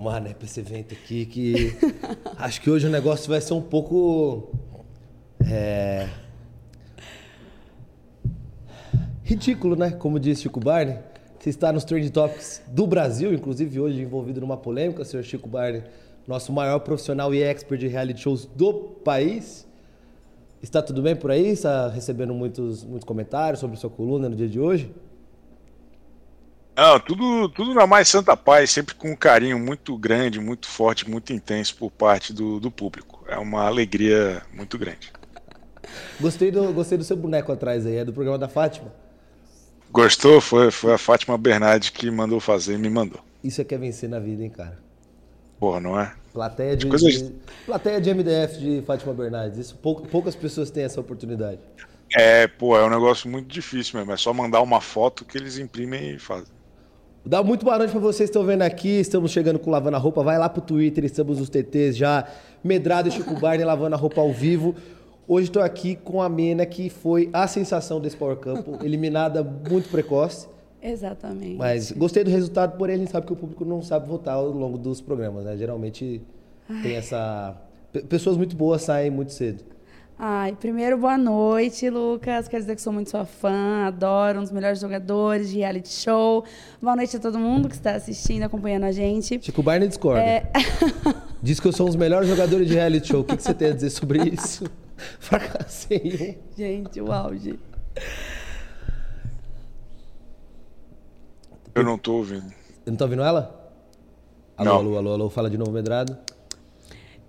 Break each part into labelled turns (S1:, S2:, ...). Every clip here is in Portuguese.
S1: arrumar, né, pra esse evento aqui, que acho que hoje o negócio vai ser um pouco. É... Ridículo, né? Como disse Chico Barney. Você está nos Trend Topics do Brasil, inclusive hoje envolvido numa polêmica, senhor Chico Barney, nosso maior profissional e expert de reality shows do país. Está tudo bem por aí? Está recebendo muitos, muitos comentários sobre sua coluna no dia de hoje?
S2: Não, tudo, tudo na mais santa paz, sempre com um carinho muito grande, muito forte, muito intenso por parte do, do público. É uma alegria muito grande.
S1: Gostei do, gostei do seu boneco atrás aí, é do programa da Fátima.
S2: Gostou? Foi, foi a Fátima Bernardi que mandou fazer e me mandou.
S1: Isso é que é vencer na vida, hein, cara?
S2: Porra, não é?
S1: Plateia de, coisas... de, plateia de MDF de Fátima Bernardes. Isso pou, poucas pessoas têm essa oportunidade.
S2: É, pô, é um negócio muito difícil mesmo. É só mandar uma foto que eles imprimem e fazem.
S1: Dá muito boa noite pra vocês que estão vendo aqui. Estamos chegando com Lavando a Roupa. Vai lá pro Twitter, estamos os TTs já. Medrado e Chico Barney lavando a roupa ao vivo. Hoje estou aqui com a Mena, que foi a sensação desse Power Camp, eliminada muito precoce.
S3: Exatamente.
S1: Mas gostei do resultado, porém a gente sabe que o público não sabe votar ao longo dos programas, né? Geralmente Ai. tem essa. Pessoas muito boas saem muito cedo.
S3: Ai, primeiro, boa noite, Lucas. Quero dizer que sou muito sua fã, adoro, um dos melhores jogadores de reality show. Boa noite a todo mundo que está assistindo, acompanhando a gente.
S1: Chico Barney discorda. É... Diz que eu sou um dos melhores jogadores de reality show. O que, que você tem a dizer sobre isso? Fracassei.
S3: Gente, o auge.
S2: Eu não tô ouvindo.
S1: Eu não tô ouvindo ela? Alô,
S2: não.
S1: alô, alô, alô. Fala de novo, Medrado.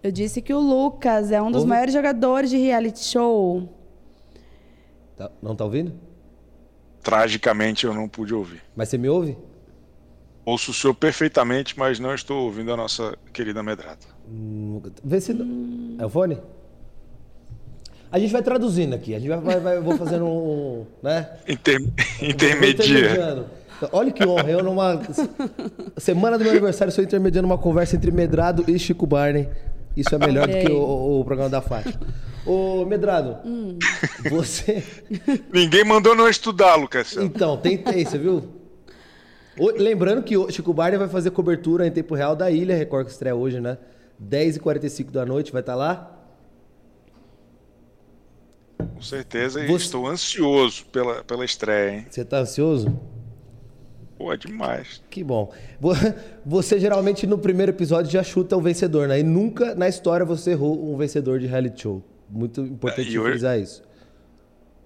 S3: Eu disse que o Lucas é um dos Ouve? maiores jogadores de reality show.
S1: Tá, não tá ouvindo?
S2: Tragicamente eu não pude ouvir.
S1: Mas você me ouve?
S2: Ouço o senhor perfeitamente, mas não estou ouvindo a nossa querida Medrada.
S1: Hum, vê se. Hum. É o fone? A gente vai traduzindo aqui. A gente vai, vai, vai vou fazendo um. Né?
S2: Inter... Intermedia.
S1: Olha que honra. Eu, numa semana do meu aniversário, estou intermediando uma conversa entre Medrado e Chico Barney. Isso é melhor do que o, o, programa da Fátima. Ô, Medrado, hum. você.
S2: Ninguém mandou não estudar, Lucas.
S1: Então, tentei, você viu? Lembrando que o Chico Barney vai fazer cobertura em tempo real da Ilha Record que estreia hoje, né? 10h45 da noite, vai estar tá lá?
S2: Com certeza, Você... estou ansioso pela, pela estreia, hein?
S1: Você está ansioso?
S2: Pô, é demais.
S1: Que bom. Você geralmente no primeiro episódio já chuta o vencedor, né? E nunca na história você errou um vencedor de reality show. Muito importante é, frisar isso.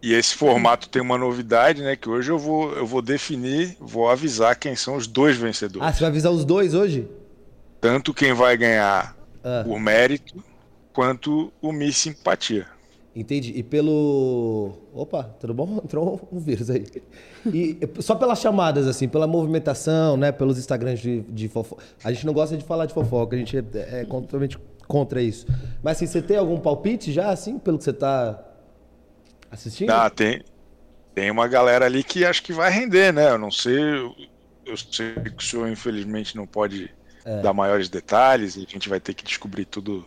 S2: E esse formato tem uma novidade, né? Que hoje eu vou, eu vou definir, vou avisar quem são os dois vencedores.
S1: Ah, você vai avisar os dois hoje?
S2: Tanto quem vai ganhar ah. por mérito, quanto o Miss Simpatia.
S1: Entendi. E pelo. Opa, tudo bom? Entrou um vírus aí. E só pelas chamadas, assim, pela movimentação, né? Pelos Instagrams de, de fofoca. A gente não gosta de falar de fofoca, a gente é, é totalmente contra isso. Mas assim, você tem algum palpite já, assim, pelo que você está assistindo?
S2: Ah, tem. Tem uma galera ali que acho que vai render, né? Eu não sei. Eu sei que o senhor, infelizmente, não pode é. dar maiores detalhes e a gente vai ter que descobrir tudo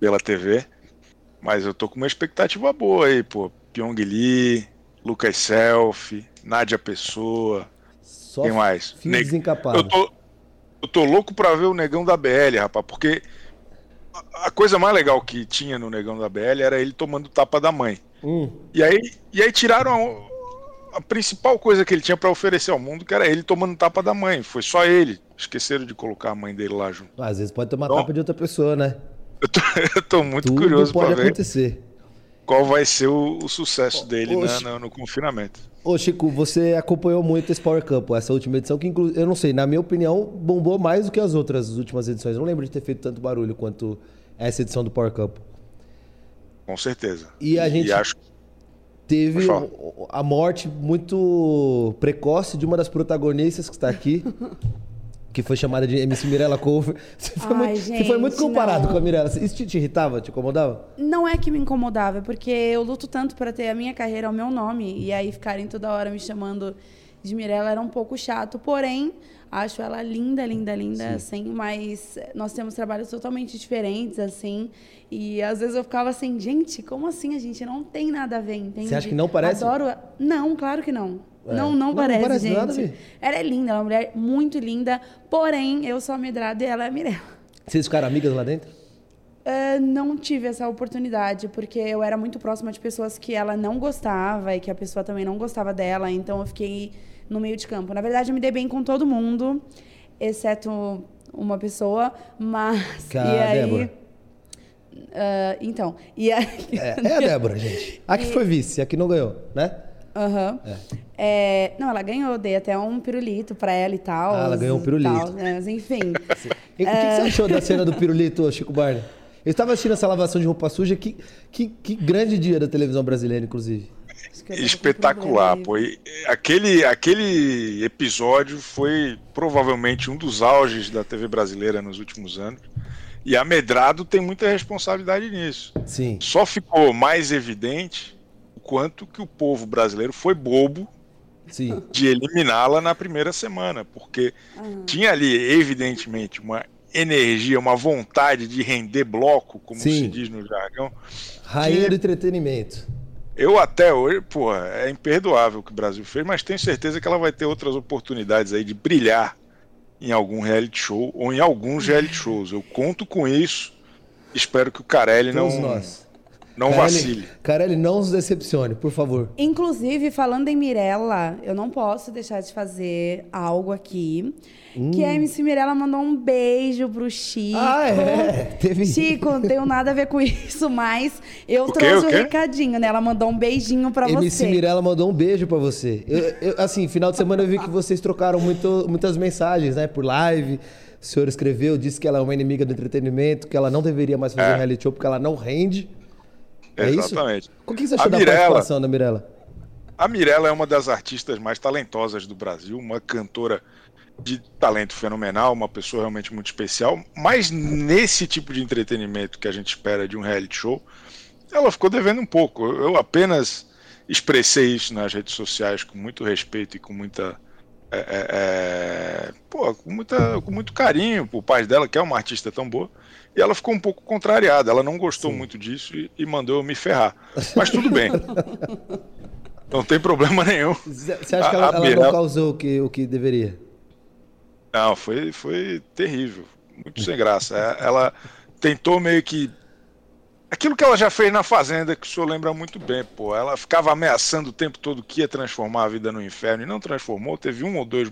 S2: pela TV. Mas eu tô com uma expectativa boa aí, pô. Pyong Lee, Lucas Selfie, Nádia Pessoa. Só quem mais?
S1: Ne
S2: eu tô, eu tô louco pra ver o Negão da BL, rapaz, porque a coisa mais legal que tinha no Negão da BL era ele tomando tapa da mãe. Hum. E, aí, e aí tiraram a, a principal coisa que ele tinha para oferecer ao mundo, que era ele tomando tapa da mãe. Foi só ele. Esqueceram de colocar a mãe dele lá junto.
S1: Às vezes pode tomar então, tapa de outra pessoa, né?
S2: Eu tô, eu tô muito
S1: Tudo
S2: curioso
S1: pode
S2: ver
S1: acontecer.
S2: qual vai ser o, o sucesso dele ô, na, no, no, confinamento.
S1: Ô Chico, você acompanhou muito esse Power Camp, essa última edição, que inclu... eu não sei, na minha opinião, bombou mais do que as outras últimas edições. Eu não lembro de ter feito tanto barulho quanto essa edição do Power Camp.
S2: Com certeza.
S1: E a gente
S2: acho...
S1: teve a morte muito precoce de uma das protagonistas que está aqui. que foi chamada de MC Mirella Cover. Você foi, Ai, muito, gente, você foi muito comparado não. com a Mirella. Isso te, te, irritava, te incomodava?
S3: Não é que me incomodava, é porque eu luto tanto para ter a minha carreira ao meu nome. E aí ficarem toda hora me chamando de Mirella era um pouco chato. Porém, acho ela linda, linda, linda, Sim. assim. Mas nós temos trabalhos totalmente diferentes, assim. E às vezes eu ficava assim, gente, como assim? A gente não tem nada a ver, entende?
S1: Você acha que não parece?
S3: Adoro. Não, claro que não. É. Não, não, não, parece, não parece gente. Nada, ela é linda, ela é uma mulher muito linda. Porém, eu sou a Medrado e ela é a Mirella.
S1: Vocês ficaram amigas lá dentro?
S3: Uh, não tive essa oportunidade, porque eu era muito próxima de pessoas que ela não gostava e que a pessoa também não gostava dela, então eu fiquei no meio de campo. Na verdade, eu me dei bem com todo mundo, exceto uma pessoa, mas.
S1: Que é a aí, Débora.
S3: Uh, então, e aí...
S1: é, é, a Débora, gente. A que foi vice, a que não ganhou, né?
S3: Aham. Uhum. É. É, não, ela ganhou, dei até um pirulito pra ela e tal.
S1: Ah, ela ganhou um pirulito.
S3: Tal, mas enfim.
S1: e, o que, que, você achou da cena do pirulito, Chico Barney? Eu estava assistindo essa lavação de roupa suja, que, que, que grande dia da televisão brasileira, inclusive.
S2: Espetacular, pô. E aquele, aquele episódio foi provavelmente um dos auges da TV brasileira nos últimos anos. E a Medrado tem muita responsabilidade nisso.
S1: Sim.
S2: Só ficou mais evidente o quanto que o povo brasileiro foi bobo
S1: Sim.
S2: de eliminá-la na primeira semana, porque uhum. tinha ali, evidentemente, uma energia, uma vontade de render bloco, como Sim. se diz no jargão.
S1: Rainha que... do entretenimento.
S2: Eu até hoje, pô, é imperdoável o que o Brasil fez, mas tenho certeza que ela vai ter outras oportunidades aí de brilhar em algum reality show ou em alguns reality shows. Eu conto com isso. Espero que o Carelli Todos não. Nós. Não Carelli, vacile.
S1: Carelli, não nos decepcione, por favor.
S3: Inclusive, falando em Mirella, eu não posso deixar de fazer algo aqui. Hum. Que a MC Mirella mandou um beijo pro Chico.
S1: Ah, é?
S3: Teve... Chico, não tenho nada a ver com isso, mas eu o trouxe um recadinho, né? Ela mandou um beijinho pra
S1: MC
S3: você.
S1: MC Mirella mandou um beijo pra você. Eu, eu, assim, final de semana eu vi que vocês trocaram muito, muitas mensagens, né? Por live. O senhor escreveu, disse que ela é uma inimiga do entretenimento, que ela não deveria mais fazer é. reality show porque ela não rende. É
S2: Exatamente.
S1: Isso? O que você achou a da Mirella, participação da Mirella?
S2: A Mirella é uma das artistas mais talentosas do Brasil, uma cantora de talento fenomenal, uma pessoa realmente muito especial, mas nesse tipo de entretenimento que a gente espera de um reality show, ela ficou devendo um pouco. Eu apenas expressei isso nas redes sociais com muito respeito e com muita. É, é, é pô, com, muita, com muito carinho por pai dela, que é uma artista tão boa. E ela ficou um pouco contrariada, ela não gostou Sim. muito disso e, e, mandou eu me ferrar. Mas tudo bem. não tem problema nenhum.
S1: Você acha que ela, ela não causou o que, o que deveria?
S2: Não, foi, foi terrível. Muito sem graça. É, ela tentou meio que. Aquilo que ela já fez na Fazenda, que o senhor lembra muito bem, pô. Ela ficava ameaçando o tempo todo que ia transformar a vida no inferno e não transformou. Teve um ou dois,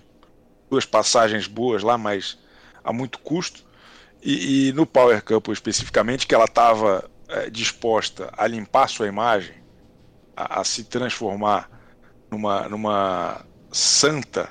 S2: duas passagens boas lá, mas a muito custo. E, e no Power Couple especificamente, que ela estava é, disposta a limpar sua imagem, a, a, se transformar numa, numa santa,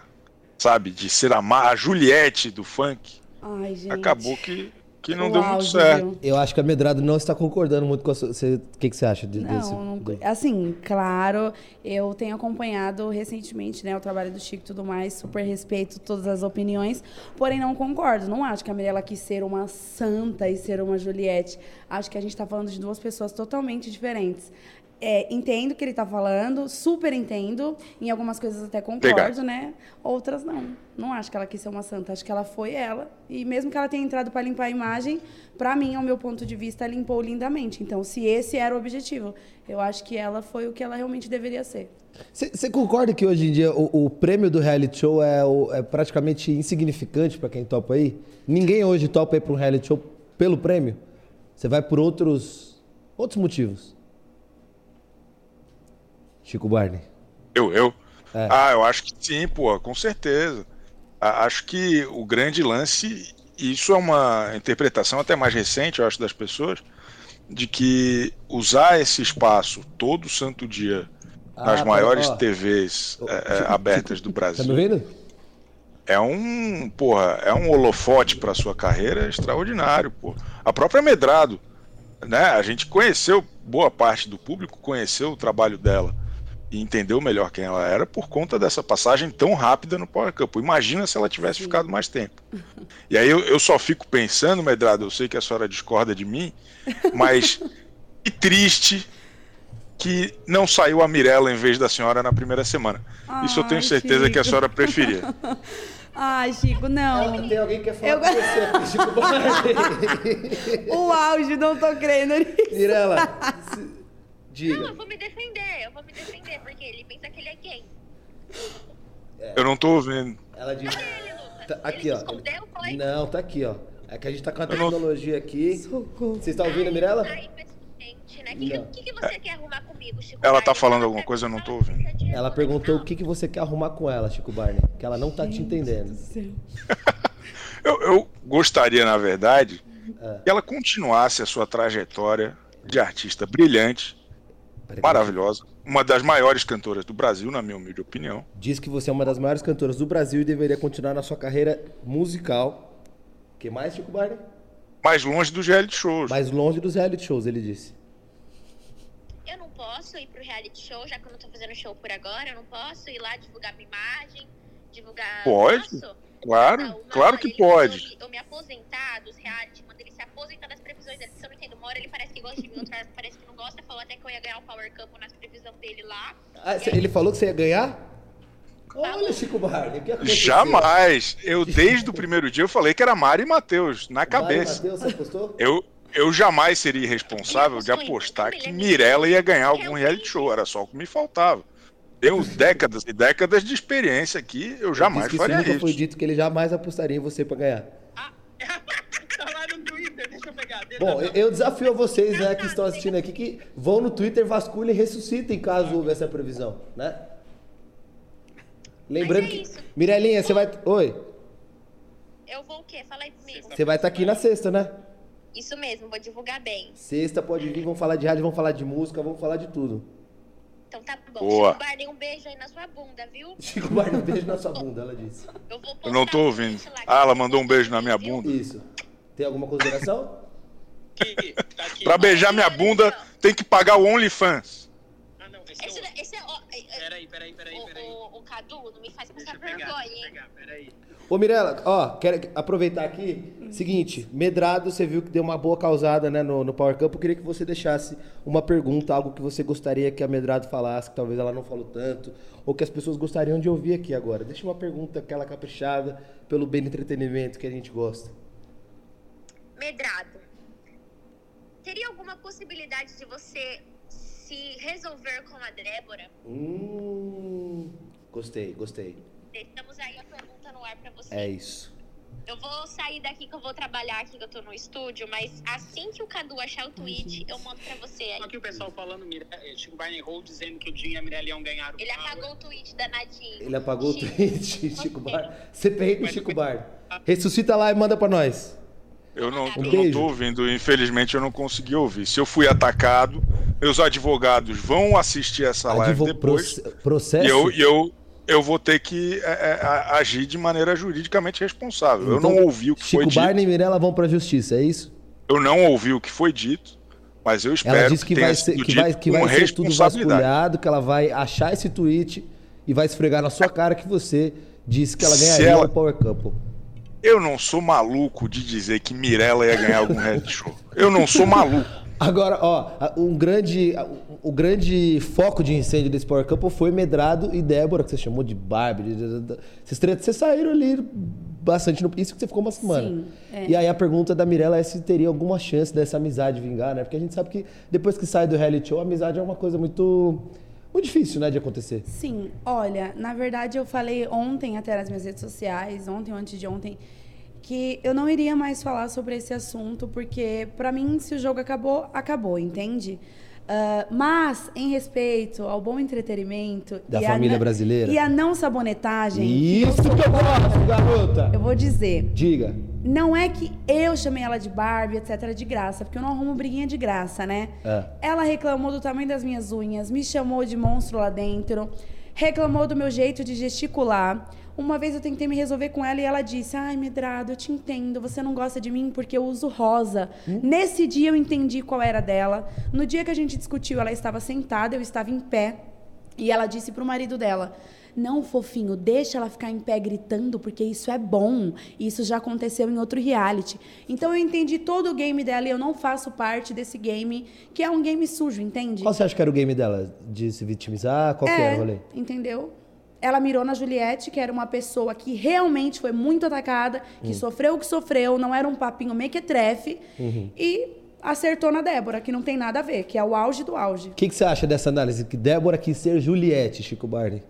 S2: sabe? De ser a, a Juliette do funk.
S3: Ai,
S2: acabou que que não deu muito certo.
S1: Eu acho que a Medrado não está concordando muito com a sua... O que, que você acha de,
S3: não,
S1: desse?
S3: Não, assim, claro, eu tenho acompanhado recentemente né, o trabalho do Chico e tudo mais, super respeito todas as opiniões, porém não concordo. Não acho que a Mirella quis ser uma santa e ser uma Juliette. Acho que a gente está falando de duas pessoas totalmente diferentes. É, entendo o que ele está falando, super entendo. Em algumas coisas até concordo, né? Outras não. Não acho que ela quis ser uma santa. Acho que ela foi ela. E mesmo que ela tenha entrado para limpar a imagem, para mim, ao meu ponto de vista, limpou lindamente. Então, se esse era o objetivo, eu acho que ela foi o que ela realmente deveria ser.
S1: Você concorda que hoje em dia o, o prêmio do reality show é, o, é praticamente insignificante para quem topa aí? Ninguém hoje topa ir para um reality show pelo prêmio? Você vai por outros, outros motivos. Chico Barney?
S2: Eu, eu? É. Ah, eu acho que sim, pô, com certeza. Acho que o grande lance, e isso é uma interpretação até mais recente, eu acho, das pessoas, de que usar esse espaço todo santo dia ah, nas maiores ó. TVs é, é, abertas do Brasil. Tá
S1: me vendo?
S2: É um, porra, é um holofote para sua carreira extraordinário, pô. A própria Medrado, né? A gente conheceu boa parte do público conheceu o trabalho dela e entendeu melhor quem ela era por conta dessa passagem tão rápida no Power Cup. Imagina se ela tivesse Sim. ficado mais tempo. E aí eu, eu, só fico pensando, Medrado, eu sei que a senhora discorda de mim, mas que triste que não saiu a Mirella em vez da senhora na primeira semana. Ai, Isso eu tenho certeza Chico. que a senhora preferia.
S3: Ai, Chico, não.
S1: tem alguém que quer falar eu... com você,
S3: Chico O auge, não tô crendo nisso.
S1: Mirella,
S4: Diga. Não, eu vou me defender, eu vou me defender, porque ele pensa que ele é gay.
S2: Eu não tô ouvindo.
S1: Ela disse.
S4: Ele, Lucas?
S1: Tá aqui,
S4: ele
S1: ó.
S4: escondeu, foi?
S1: Não, tá aqui, ó. É que a gente tá com a
S2: Eu não-
S1: tecnologia aqui.
S3: Socorro.
S1: Vocês estão ouvindo, Mirella?
S4: Né? O que,
S1: Não.
S4: que, que você quer arrumar comigo, Chico?
S2: Ela tá
S4: Barney?
S2: falando
S4: Fala
S2: alguma coisa, eu não tô ouvindo.
S4: é
S1: Ela perguntou
S4: não.
S1: o que, que você quer arrumar com ela, Chico Barney. Que ela não tá te entendendo.
S3: Do céu.
S2: Eu, eu gostaria, na verdade,
S1: É.
S2: que ela continuasse a sua trajetória de artista brilhante, maravilhosa, uma das maiores cantoras do Brasil, na minha humilde opinião.
S1: Diz que você é uma das maiores cantoras do Brasil e deveria continuar na sua carreira musical. O que mais, Chico Barney?
S2: Mais longe dos reality shows.
S1: Mais longe dos reality shows, ele disse.
S4: Eu não posso ir pro reality show, já que eu não tô fazendo show por agora, eu não posso ir lá divulgar minha imagem, divulgar.
S2: Pode.
S4: Posso?
S2: Claro,
S4: Não, uma
S2: claro que pode.
S4: Eu, me aposentar dos reality, quando ele se aposenta das previsões dele, porque eu não entendo. Uma hora ele parece que gosta de mim, outra hora parece que não gosta. Falou até que eu ia ganhar o Power Camp nas previsões dele lá.
S1: Ah, cê- ele falou que você ia ganhar? Olha, Chico Barney, o que aconteceu?
S2: Jamais. Eu, desde o primeiro dia, eu falei que era Mari e Matheus, na cabeça.
S1: Matheus, você apostou?
S2: Eu, eu jamais seria irresponsável de apostar que
S4: é
S2: Mirella ia ganhar algum
S4: eu
S2: reality show. Era só o que me faltava. Tenho décadas e décadas de experiência aqui, eu jamais
S1: que
S2: faria
S1: nunca
S2: isso.
S1: foi dito que ele jamais apostaria em você pra ganhar.
S5: tá lá no Twitter, deixa eu pegar. Deixa
S1: Bom,
S5: eu
S1: eu, eu desafio a vocês né, que estão assistindo aqui que vão no Twitter, vasculhem e ressuscitem caso houve essa previsão, né? Lembrando
S4: é
S1: que. Mirelinha, você vai. Oi.
S4: Eu vou o quê? Fala aí comigo.
S1: Você vai estar aqui na sexta, né?
S4: Isso mesmo, vou divulgar bem.
S1: Sexta pode vir, vamos falar de rádio, vamos falar de música, vamos falar de tudo.
S4: Então tá bom.
S2: Boa.
S4: Chico Barney, um beijo aí na sua bunda, viu?
S1: Chico Barney, um beijo na sua bunda, ela disse.
S4: Eu, vou
S2: Eu não tô ouvindo. Ah, ela mandou um beijo na minha bunda.
S1: Isso. Tem alguma consideração?
S5: tá aqui.
S2: Pra beijar minha bunda, tem que pagar o OnlyFans.
S5: Ah, não, esse é
S4: Esse,
S5: o...
S4: esse é. É- é-
S5: Peraí, peraí, peraí, peraí.
S4: Cadu não me faz passar vergonha, hein?
S1: Ô Mirella, ó, quero aproveitar aqui. Seguinte, Medrado, você viu que deu uma boa causada né, no, no Power Camp. Eu queria que você deixasse uma pergunta, algo que você gostaria que a Medrado falasse, que talvez ela não falou tanto, ou que as pessoas gostariam de ouvir aqui agora. Deixa uma pergunta, aquela caprichada, pelo bem do entretenimento que a gente gosta.
S4: Medrado. Teria alguma possibilidade de você se resolver com a Débora?
S1: Hum, gostei, gostei.
S4: Deixamos aí a pergunta no ar pra você.
S1: É isso.
S4: Eu vou sair daqui que eu vou trabalhar aqui, que eu tô no estúdio, mas assim que o Cadu achar o tweet, eu mando pra você aí.
S5: Aqui o pessoal falando, Mire... eh, Chico Barney Hall dizendo que o Dinho e a ganhar o
S4: Ele
S5: Power.
S4: apagou o tweet da Nadine.
S1: Ele apagou
S4: Chico.
S1: o tweet, Chico Bar. CPI do Chico Bar. Ressuscita lá e manda pra nós.
S2: Eu não,
S1: Um
S2: eu não tô ouvindo, infelizmente eu não consegui ouvir. Se eu fui atacado, meus advogados vão assistir essa live
S1: Advo-
S2: depois.
S1: proce- processo?
S2: E eu, e eu, eu vou ter que é, é, a- agir de maneira juridicamente responsável. eu
S1: Então,
S2: não ouvi o que
S1: Chico
S2: foi dito.
S1: Barney e Mirella vão pra justiça, é isso?
S2: Eu não ouvi o que foi dito, mas eu espero
S1: Ela disse que,
S2: tenha
S1: vai ser, que vai, que vai ser tudo vasculhado, que ela vai achar esse tweet e vai esfregar na sua cara que você disse que ela ganharia
S2: ela-
S1: o Power Couple.
S2: Eu não sou maluco de dizer que Mirella ia ganhar algum reality show. Eu não sou maluco.
S1: Agora, ó, um grande, o grande foco de incêndio desse Power Couple foi Medrado e Débora, que você chamou de Barbie. Vocês, vocês saíram ali bastante. No, isso que você ficou uma semana.
S3: Sim, é.
S1: E aí a pergunta da Mirella é se teria alguma chance dessa amizade vingar, né? Porque a gente sabe que depois que sai do reality show, a amizade é uma coisa muito, muito difícil, né, de acontecer.
S3: Sim, olha, na verdade eu falei ontem até nas minhas redes sociais, ontem ou antes de ontem, que eu não iria mais falar sobre esse assunto, porque pra mim, se o jogo acabou, acabou, entende? Ah, mas, em respeito ao bom entretenimento
S1: Da
S3: e
S1: família brasileira.
S3: e a não sabonetagem, que
S1: Isso que eu gosto, garota!
S3: eu vou dizer,
S1: Diga.
S3: não é que eu chamei ela de Barbie, etc, de graça, porque eu não arrumo briguinha de graça, né?
S1: É.
S3: Ela reclamou do tamanho das minhas unhas, me chamou de monstro lá dentro, reclamou do meu jeito de gesticular. Uma vez eu tentei me resolver com ela e ela disse: Ai, Medrado, eu te entendo, você não gosta de mim porque eu uso rosa. Nesse dia eu entendi qual era dela. No dia que a gente discutiu, ela estava sentada, eu estava em pé. E ela disse pro marido dela: Não, fofinho, deixa ela ficar em pé gritando, porque isso é bom. Isso já aconteceu em outro reality. Então eu entendi todo o game dela e eu não faço parte desse game, que é um game sujo, entende?
S1: Qual você acha que era o game dela? De se vitimizar? Qual que era o rolê?
S3: entendeu? Ela mirou na Juliette, que era uma pessoa que realmente foi muito atacada, que sofreu o que sofreu, não era um papinho mequetrefe,
S1: Uhum.
S3: e acertou na Débora, que não tem nada a ver, que é o auge do auge.
S1: O que, que você acha dessa análise? Que Débora quis ser Juliette, Chico Barney.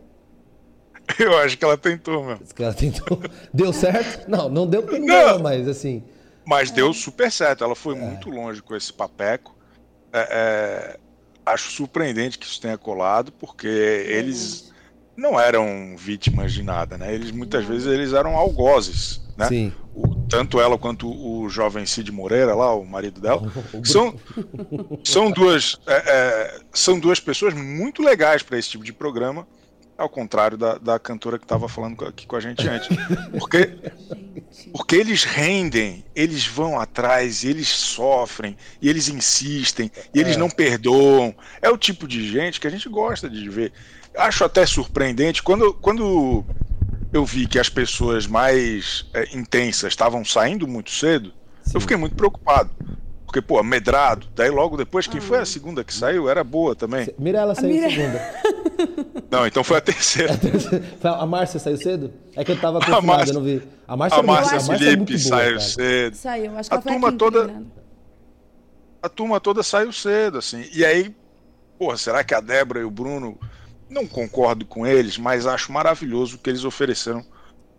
S2: Eu acho que ela tentou, meu.
S1: Esse cara tentou. Deu certo? Não, não deu porque não, mas assim.
S2: Mas deu super certo. Ela foi muito longe com esse papeco. É, é, acho surpreendente que isso tenha colado, porque eles não eram vítimas de nada, né? Eles muitas vezes eles eram algozes, né?
S1: Sim.
S2: O- tanto ela quanto o jovem Cid Moreira, lá, o marido dela, são, são, duas, é, é, são duas pessoas muito legais para esse tipo de programa, ao contrário da, da cantora que estava falando aqui com a gente antes. Porque, porque eles rendem, eles vão atrás, eles sofrem, e eles insistem, e eles
S1: É.
S2: não perdoam. É o tipo de gente que a gente gosta de ver. Acho até surpreendente quando, quando eu vi que as pessoas mais é, intensas estavam saindo muito cedo,
S1: Sim.
S2: eu fiquei muito preocupado. Porque, pô, medrado. Daí logo depois, quem
S3: Ah.
S2: foi a segunda que saiu? Era boa também.
S1: Mirella saiu
S3: Mire-
S1: segunda.
S2: Não, então foi a terceira.
S1: A Márcia saiu cedo? É que eu tava
S2: A
S1: confinado,
S2: Márcia-
S1: eu não vi. A Márcia,
S2: A
S1: é
S2: Márcia
S1: a Márcia é
S2: Felipe
S1: muito boa,
S2: saiu
S1: cara.
S2: cedo.
S3: Saiu, acho que
S2: A
S3: a
S2: turma toda-. A turma toda saiu cedo, assim. E aí, porra, será que a Débora e o Bruno. Não concordo com eles, mas acho maravilhoso o que eles ofereceram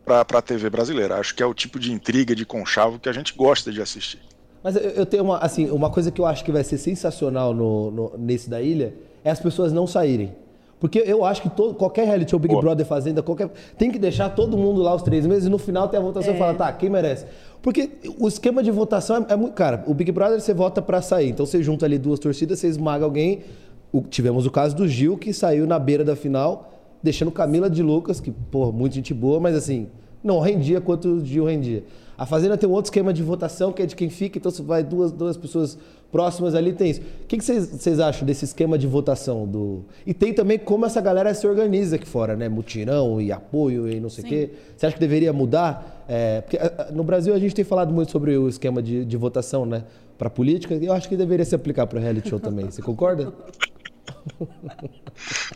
S2: pra, pra TV brasileira. Acho que é o tipo de intriga, de conchavo que a gente gosta de assistir.
S1: Mas eu, eu tenho uma, assim, uma coisa que eu acho que vai ser sensacional no, no- nesse da ilha é as pessoas não saírem. Porque eu acho que todo, qualquer reality show, Big
S2: Boa.
S1: Brother, Fazenda, qualquer. Tem que deixar todo mundo lá os três meses e no final tem a votação
S3: É.
S1: e fala, tá, quem merece? Porque o esquema de votação é, é muito. Cara, o Big Brother você vota pra sair. Então você junta ali duas torcidas, você esmaga alguém. O- tivemos o caso do Gil, que saiu na beira da final, deixando Camila de Lucas, que, pô, muito gente boa, mas assim, não rendia quanto o Gil rendia. A Fazenda tem um outro esquema de votação, que é de quem fica, então você vai duas, duas pessoas próximas ali, tem isso. O que vocês acham desse esquema de votação? do E tem também como essa galera se organiza aqui fora, né? Mutirão e apoio e não sei o quê. Você acha que deveria mudar? É, porque ah, ah, no Brasil a gente tem falado muito sobre o esquema de, de votação, né? Para política, e eu acho que deveria se aplicar para reality show também. Você concorda?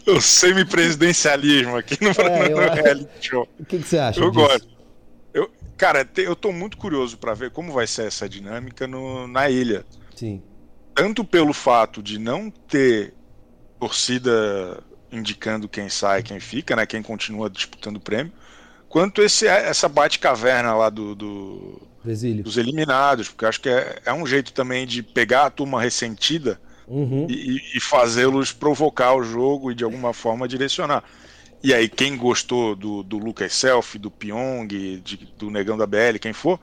S2: O semipresidencialismo aqui no,
S1: É,
S2: no
S1: acho-
S2: reality show.
S1: O que, que você acha?
S2: Eu
S1: disso?
S2: gosto. Eu, cara, te- eu tô muito curioso pra ver como vai ser essa dinâmica no- na ilha.
S1: Sim.
S2: Tanto pelo fato de não ter torcida indicando quem sai, quem fica, né? Quem continua disputando o prêmio, quanto esse, essa bate-caverna lá do, do- dos eliminados, porque eu acho que é, é um jeito também de pegar a turma ressentida
S1: Uhum.
S2: e, e- fazê-los provocar o jogo e de alguma forma direcionar. E aí, quem gostou do, do Lucas Selfie, do Pyong, de- do Negão da BL, quem for,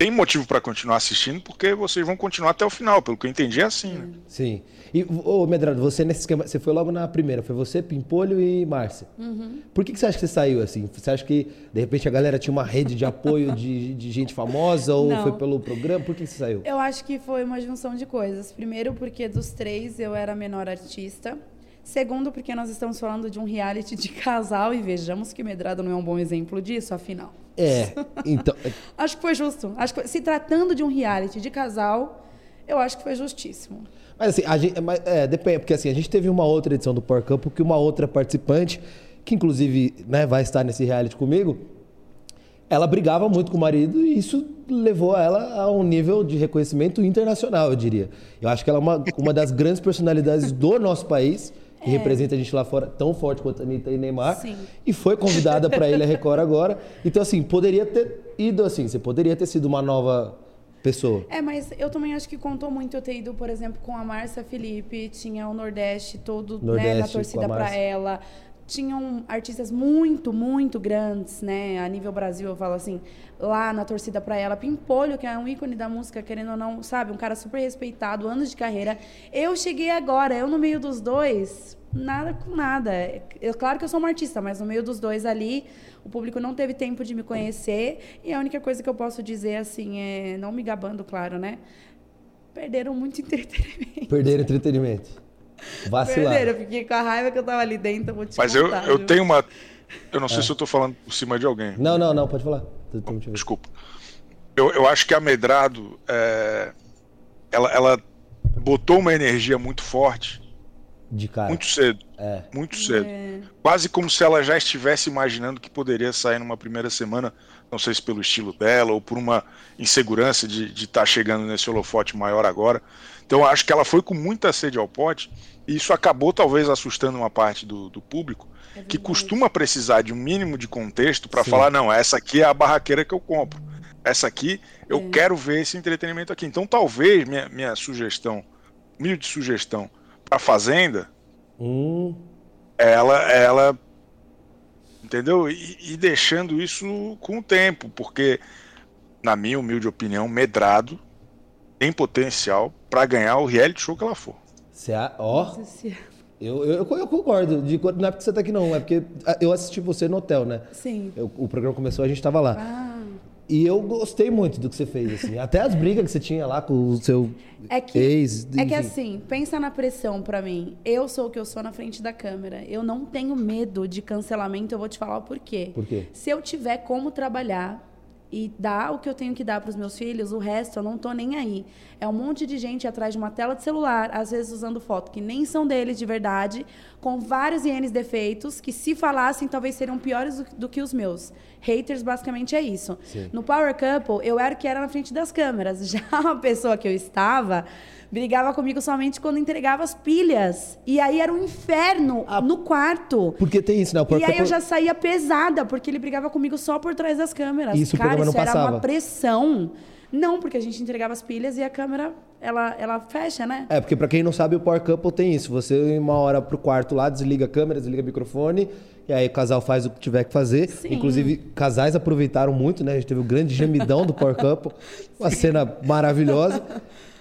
S2: tem motivo para continuar assistindo, porque vocês vão continuar até o final, pelo que eu entendi é assim, né?
S1: Sim. E, ô, Medrado, você nesse esquema, você foi logo na primeira, foi você, Pimpolho e Márcia.
S3: Uhum.
S1: Por que, que você acha que você saiu assim? Você acha que, de repente, a galera tinha uma rede de apoio de, de gente famosa ou
S3: Não.
S1: foi pelo programa? Por que, que você saiu?
S3: Eu acho que foi uma junção de coisas. Primeiro, porque dos três eu era a menor artista. Segundo, porque nós estamos falando de um reality de casal e vejamos que Medrado não é um bom exemplo disso, afinal.
S1: É, então.
S3: Acho que foi justo. Acho que foi- se tratando de um reality de casal, eu acho que foi justíssimo.
S1: Mas assim, a gente, mas, é, depende, porque assim, a gente teve uma outra edição do Por Campo que uma outra participante, que inclusive né, vai estar nesse reality comigo, ela brigava muito com o marido e isso levou ela a um nível de reconhecimento internacional, eu diria. Eu acho que ela é uma, uma das grandes personalidades do nosso país, que representa a gente lá fora tão forte quanto a Anitta e Neymar.
S3: Sim.
S1: E foi convidada para Ilha Record agora. Então, assim, poderia ter ido assim, você poderia ter sido uma nova pessoa.
S3: É, mas eu também acho que contou muito eu ter ido, por exemplo, com a Márcia Felipe, tinha o Nordeste todo né,
S1: Nordeste,
S3: na
S1: com
S3: torcida
S1: a
S3: pra
S1: Márcia.
S3: ela. Tinham artistas muito, muito grandes, né? A nível Brasil, eu falo assim, lá na torcida pra ela. Pimpolho, que é um ícone da música, querendo ou não, sabe? Um cara super respeitado, anos de carreira. Eu cheguei agora, eu no meio dos dois, nada com nada. Eu, claro que eu sou uma artista, mas no meio dos dois ali, o público não teve tempo de me conhecer. E a única coisa que eu posso dizer, assim, é, não me gabando, claro, né? Perderam muito entretenimento.
S1: Perderam entretenimento. Vacilar.
S3: Eu fiquei com a raiva que eu tava ali dentro, eu vou te
S2: Mas eu,
S3: contar,
S2: eu
S3: viu?
S2: tenho uma. Eu não sei se eu tô falando por cima de alguém.
S1: Não, não, não, pode falar.
S2: Desculpa. Eu, eu acho que a Medrado, é, ela, ela botou uma energia muito forte,
S1: De cara.
S2: muito cedo.
S1: É.
S2: Muito cedo.
S3: É.
S2: Quase como se ela já estivesse imaginando que poderia sair numa primeira semana, não sei se pelo estilo dela ou por uma insegurança de estar chegando nesse holofote maior agora. Então acho que ela foi com muita sede ao pote e isso acabou talvez assustando uma parte do, do público
S3: É
S2: que costuma precisar de um mínimo de contexto para falar não, essa aqui é a barraqueira que eu compro. Essa aqui eu
S3: É.
S2: quero ver esse entretenimento aqui. Então talvez minha, minha sugestão, humilde sugestão para fazenda,
S1: Hum,
S2: ela ela entendeu? E, e deixando isso com o tempo, porque na minha humilde opinião, Medrado tem potencial para ganhar o reality show que ela for.
S1: cê a- ó, eu, eu, eu concordo. De, não é porque você tá aqui, não. É porque ah, eu assisti você no hotel, né?
S3: Sim.
S1: Eu- o programa começou, a gente tava lá.
S3: Ah,
S1: E eu gostei muito do que você fez, assim. Até as brigas que você tinha lá com o seu
S3: É que,
S1: ex.
S3: é que assim, pensa na pressão pra mim. Eu sou o que eu sou na frente da câmera. Eu não tenho medo de cancelamento, eu vou te falar o porquê.
S1: Por quê?
S3: Se eu tiver como trabalhar e dar o que eu tenho que dar pros meus filhos, o resto eu não tô nem aí. É um monte de gente atrás de uma tela de celular, às vezes usando foto que nem são deles de verdade, com vários ienes defeitos, que se falassem talvez seriam piores do, do que os meus. Haters basicamente é isso. No Power Couple, eu era o que era na frente das câmeras. Já a pessoa que eu estava brigava comigo somente quando entregava as pilhas. E aí era um inferno no quarto.
S1: Porque tem isso, né? O
S3: E aí eu já saía pesada, porque ele brigava comigo só por trás das câmeras.
S1: Isso o
S3: Cara, isso
S1: não
S3: era
S1: passava?
S3: uma pressão. Não, porque a gente entregava as pilhas e a câmera, ela, ela fecha, né?
S1: É, porque pra quem não sabe, o Power Couple tem isso. Você, uma hora pro quarto lá, desliga a câmera, desliga o microfone, e aí o casal faz o que tiver que fazer.
S3: Sim.
S1: Inclusive, casais aproveitaram muito, né? A gente teve o grande gemidão do Power Couple, uma cena maravilhosa.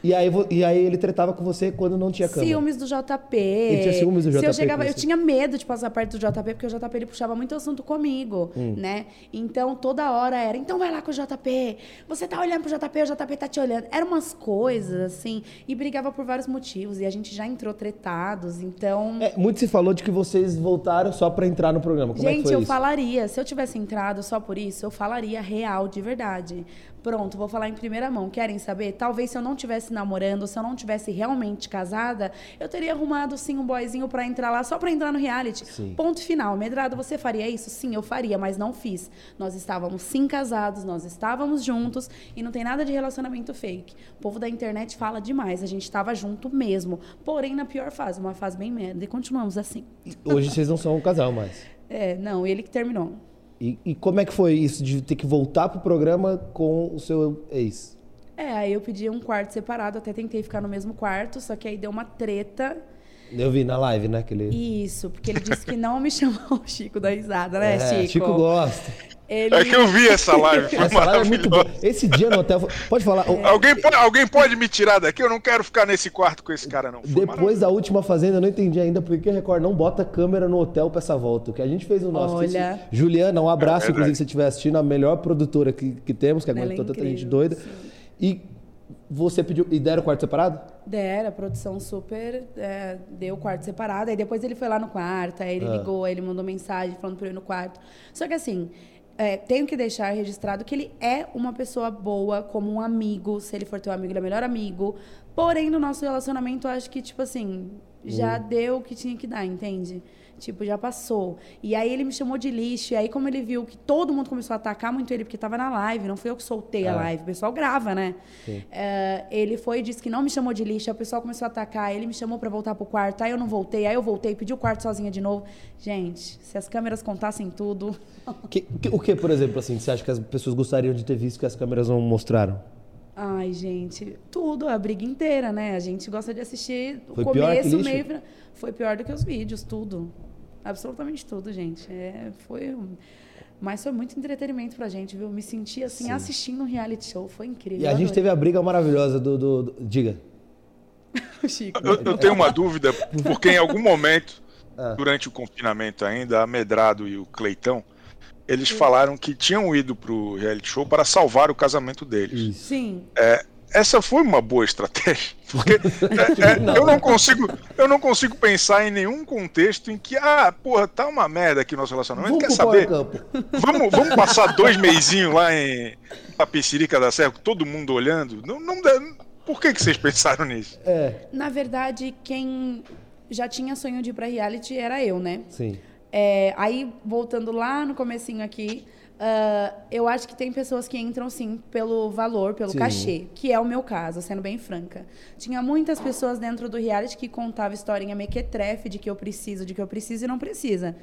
S1: E aí, e aí ele tretava com você quando não tinha câmera.
S3: Ciúmes do JP.
S1: Ele tinha ciúmes do
S3: Se
S1: JP
S3: eu chegava, eu tinha medo de passar perto do JP, porque o JP ele puxava muito assunto comigo,
S1: Hum.
S3: né? Então toda hora era, então vai lá com o JP. Você tá olhando pro JP, o JP tá te olhando. Eram umas coisas assim, e brigava por vários motivos, e a gente já entrou tretados, então
S1: É, muito se falou de que vocês voltaram só pra entrar no programa. Como é que
S3: Gente,
S1: foi
S3: eu
S1: isso?
S3: falaria, se eu tivesse entrado só por isso, eu falaria real, de verdade. Pronto, vou falar em primeira mão. Querem saber? Talvez se eu não tivesse namorando, se eu não tivesse realmente casada, eu teria arrumado sim um boyzinho pra entrar lá, só pra entrar no reality.
S1: Sim.
S3: Ponto final. Medrado, você faria isso? Sim, eu faria, mas não fiz. Nós estávamos sim casados, nós estávamos juntos e não tem nada de relacionamento fake. O povo da internet fala demais, a gente estava junto mesmo. Porém, na pior fase, uma fase bem merda. E continuamos assim.
S1: Hoje vocês não são um casal mais.
S3: É, não, ele que terminou.
S1: E, e como é que foi isso de ter que voltar pro programa com o seu ex?
S3: É, aí eu pedi um quarto separado, até tentei ficar no mesmo quarto, só que aí deu uma treta.
S1: Eu vi na live, né? Que ele...
S3: Isso, porque ele disse que não me chamou o Chico da risada, né,
S1: É,
S3: Chico?
S1: Chico gosta.
S3: Ele...
S2: É que eu vi essa live, foi
S1: Essa live é muito boa. Esse dia no hotel. Pode falar. o-
S2: Alguém, pode, alguém pode me tirar daqui? Eu não quero ficar nesse quarto com esse cara, não. Foi
S1: Depois da última fazenda, eu não entendi ainda por que a Record não bota câmera no hotel pra essa volta. O que a gente fez no nosso.
S3: Olha.
S1: Isso- Juliana, um abraço,
S2: É
S1: inclusive, se você estiver assistindo, a melhor produtora que, que temos, que
S3: Ela é
S1: aguentou tanta gente doida.
S3: sim.
S1: E você pediu. E deram o quarto separado?
S3: Dera, a produção super é, deu o quarto separado. Aí depois ele foi lá no quarto, aí ele
S1: Ah.
S3: ligou, aí ele mandou mensagem falando pra eu ir no quarto. Só que assim, é, tenho que deixar registrado que ele é uma pessoa boa, como um amigo. Se ele for teu amigo, ele é melhor amigo. Porém, no nosso relacionamento, eu acho que, tipo assim, já deu o que tinha que dar, entende? Tipo, já passou. E aí ele me chamou de lixo. E aí, como ele viu que todo mundo começou a atacar muito ele, porque tava na live, não fui eu que soltei a
S1: Ah.
S3: live, o pessoal grava, né? É, ele foi e disse que não me chamou de lixo, aí o pessoal começou a atacar, ele me chamou pra voltar pro quarto, aí eu não voltei, aí eu voltei, pedi o quarto sozinha de novo. Gente, se as câmeras contassem tudo.
S1: Que- que- o que, por exemplo, assim, você acha que as pessoas gostariam de ter visto que as câmeras não mostraram?
S3: Ai, gente, tudo, a briga inteira, né? A gente gosta de assistir o
S1: Foi
S3: começo,
S1: lixo?
S3: meio. Foi pior do que os vídeos, tudo. Absolutamente tudo, gente. É, foi. um- Mas foi muito entretenimento pra gente, viu? Me senti assim, assistindo um reality show. Foi incrível.
S1: E a
S3: eu
S1: gente
S3: adorei.
S1: teve a briga maravilhosa do. do- do- diga.
S3: Chico.
S2: Eu, eu tenho uma dúvida, porque em algum momento,
S1: Ah.
S2: durante o confinamento ainda, a Medrado e o Cleitão, eles falaram que tinham ido pro reality show para salvar o casamento deles.
S3: Sim.
S2: Essa foi uma boa estratégia, porque é, é, eu não consigo, eu não consigo pensar em nenhum contexto em que, ah, porra, tá uma merda aqui nosso relacionamento,
S1: Vamos
S2: quer saber? Vamos, vamos passar dois meizinhos lá em Tapecirica da Serra, com todo mundo olhando? Não, não dá- Por que, que vocês pensaram nisso?
S1: É,
S3: Na verdade, quem já tinha sonho de ir pra reality era eu, né?
S1: sim.
S3: É, aí, voltando lá no comecinho aqui, Ah, eu acho que tem pessoas que entram, sim, pelo valor, pelo
S1: Sim.
S3: cachê, que é o meu caso, sendo bem franca. Tinha muitas pessoas dentro do reality que contavam historinha mequetrefe de que eu preciso, de que eu preciso e não precisa,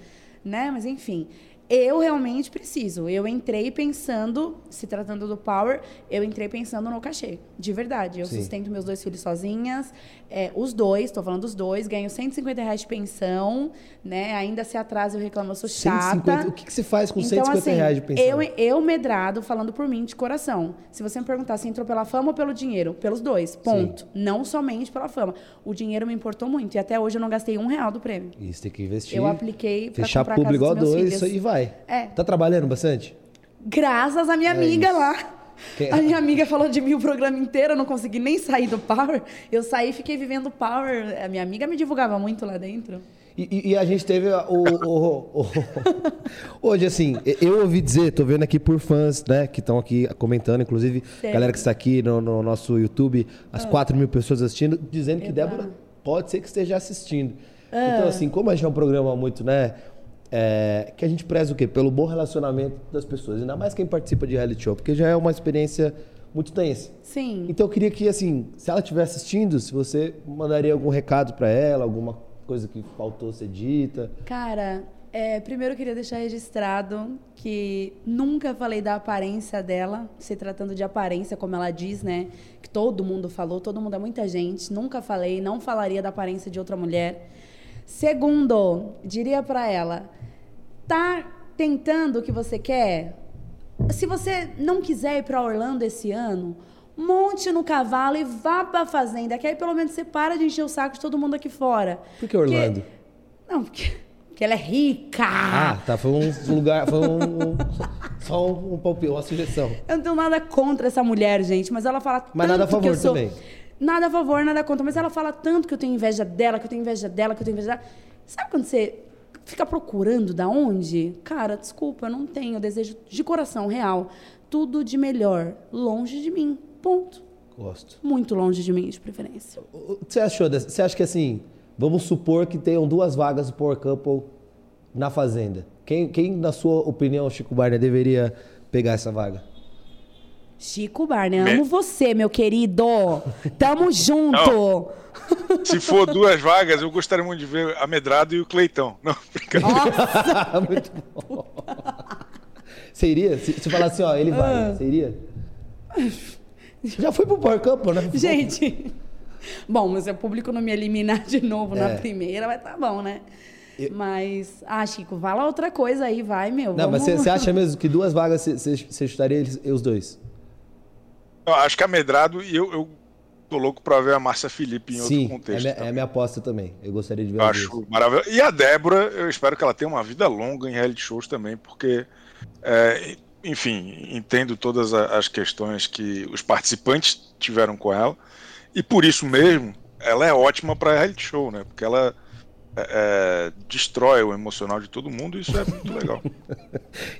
S3: né? Mas enfim, eu realmente preciso. Eu entrei pensando, se tratando do Power, eu entrei pensando no cachê, de verdade. Eu
S1: Sim.
S3: sustento meus dois filhos sozinhas, é, os dois, tô falando dos dois, ganho 150 reais de pensão, né? Ainda se atrasa eu reclamo, eu sou chata.
S1: 150, o que, que você faz com
S3: Então,
S1: 150
S3: assim,
S1: reais de pensão?
S3: Eu, eu medrado, falando por mim, de coração. Se você me perguntar se entrou pela fama ou pelo dinheiro, pelos dois, ponto. Não somente pela fama. O dinheiro me importou muito e até hoje eu não gastei um real do prêmio.
S1: Isso, tem que investir.
S3: Eu apliquei pra
S1: Fechar público igual dois
S3: filhos.
S1: e vai.
S3: É.
S1: Tá trabalhando bastante?
S3: Graças à minha amiga
S1: É isso.
S3: lá.
S1: Quem-
S3: A minha amiga falou de mim o programa inteiro, eu não consegui nem sair do Power. Eu saí e fiquei vivendo o Power. A minha amiga me divulgava muito lá dentro.
S1: E, e- a gente teve o, o- o- Hoje, assim, eu ouvi dizer, tô vendo aqui por fãs, né, que estão aqui comentando, inclusive,
S3: Certo.
S1: galera que está aqui no, no nosso YouTube, as 4 mil pessoas assistindo, dizendo que
S3: Exato.
S1: Débora pode ser que esteja assistindo. Então, assim, como a gente é um programa muito, né, é, que a gente preza o quê? Pelo bom relacionamento das pessoas, ainda mais quem participa de reality show, porque já é uma experiência muito tensa.
S3: Sim.
S1: Então eu queria que, assim, se ela estiver assistindo, se você mandaria algum recado pra ela, alguma coisa que faltou ser dita.
S3: Cara, é, primeiro eu queria deixar registrado que nunca falei da aparência dela, se tratando de aparência, como ela diz, né? Que todo mundo falou, todo mundo é muita gente. Nunca falei, não falaria da aparência de outra mulher. Segundo, diria pra ela: tá tentando o que você quer? Se você não quiser ir pra Orlando esse ano, monte no cavalo e vá pra fazenda, que aí pelo menos você para de encher o saco de todo mundo aqui fora.
S1: Por que Orlando?
S3: Não, porque, porque ela é rica.
S1: Ah, tá. Foi um lugar. Foi um. só um, um palpite, uma sugestão.
S3: Eu não tenho nada contra essa mulher, gente, mas ela fala
S1: Mas nada a favor
S3: que eu sou...
S1: também.
S3: Nada a favor, nada contra, mas ela fala tanto que eu tenho inveja dela, que eu tenho inveja dela, que eu tenho inveja dela. Sabe quando você fica procurando da onde? Cara, desculpa, eu não tenho. Eu desejo de coração real tudo de melhor longe de mim. Ponto.
S1: Gosto.
S3: Muito longe de mim, de preferência.
S1: Você achou? Você acha que assim, vamos supor que tenham duas vagas do Power Couple na Fazenda. Quem, quem, na sua opinião, Chico Barney, deveria pegar essa vaga?
S3: Chico Barney,
S2: Me-
S3: amo você, meu querido. Tamo junto.
S2: Se for duas vagas, eu gostaria muito de ver a Medrado e o Cleitão. Não, brincadeira.
S1: Muito bom. Você iria? Se, se falar assim, ó, ele vai, você iria? Já foi pro Power Couple, né?
S3: Gente. Bom, mas se o público não me eliminar de novo na
S1: É.
S3: primeira, vai tá bom, né? Mas, ah, Chico, fala outra coisa aí, vai, meu.
S1: Não, mas
S3: vamos-
S1: você você acha mesmo que duas vagas você chutaria eles, os dois?
S2: Eu acho que a Medrado e eu, eu tô louco pra ver a Márcia Felipe em
S1: Sim,
S2: outro
S1: é
S2: contexto.
S1: minha, é
S2: também.
S1: minha aposta também. Eu gostaria de ver
S2: Eu acho maravilhoso. E a Débora, eu espero que ela tenha uma vida longa em reality shows também, porque, é, enfim, entendo todas as questões que os participantes tiveram com ela. E por isso mesmo, ela é ótima para reality show, né? Porque ela é, é, destrói o emocional de todo mundo e isso é muito legal.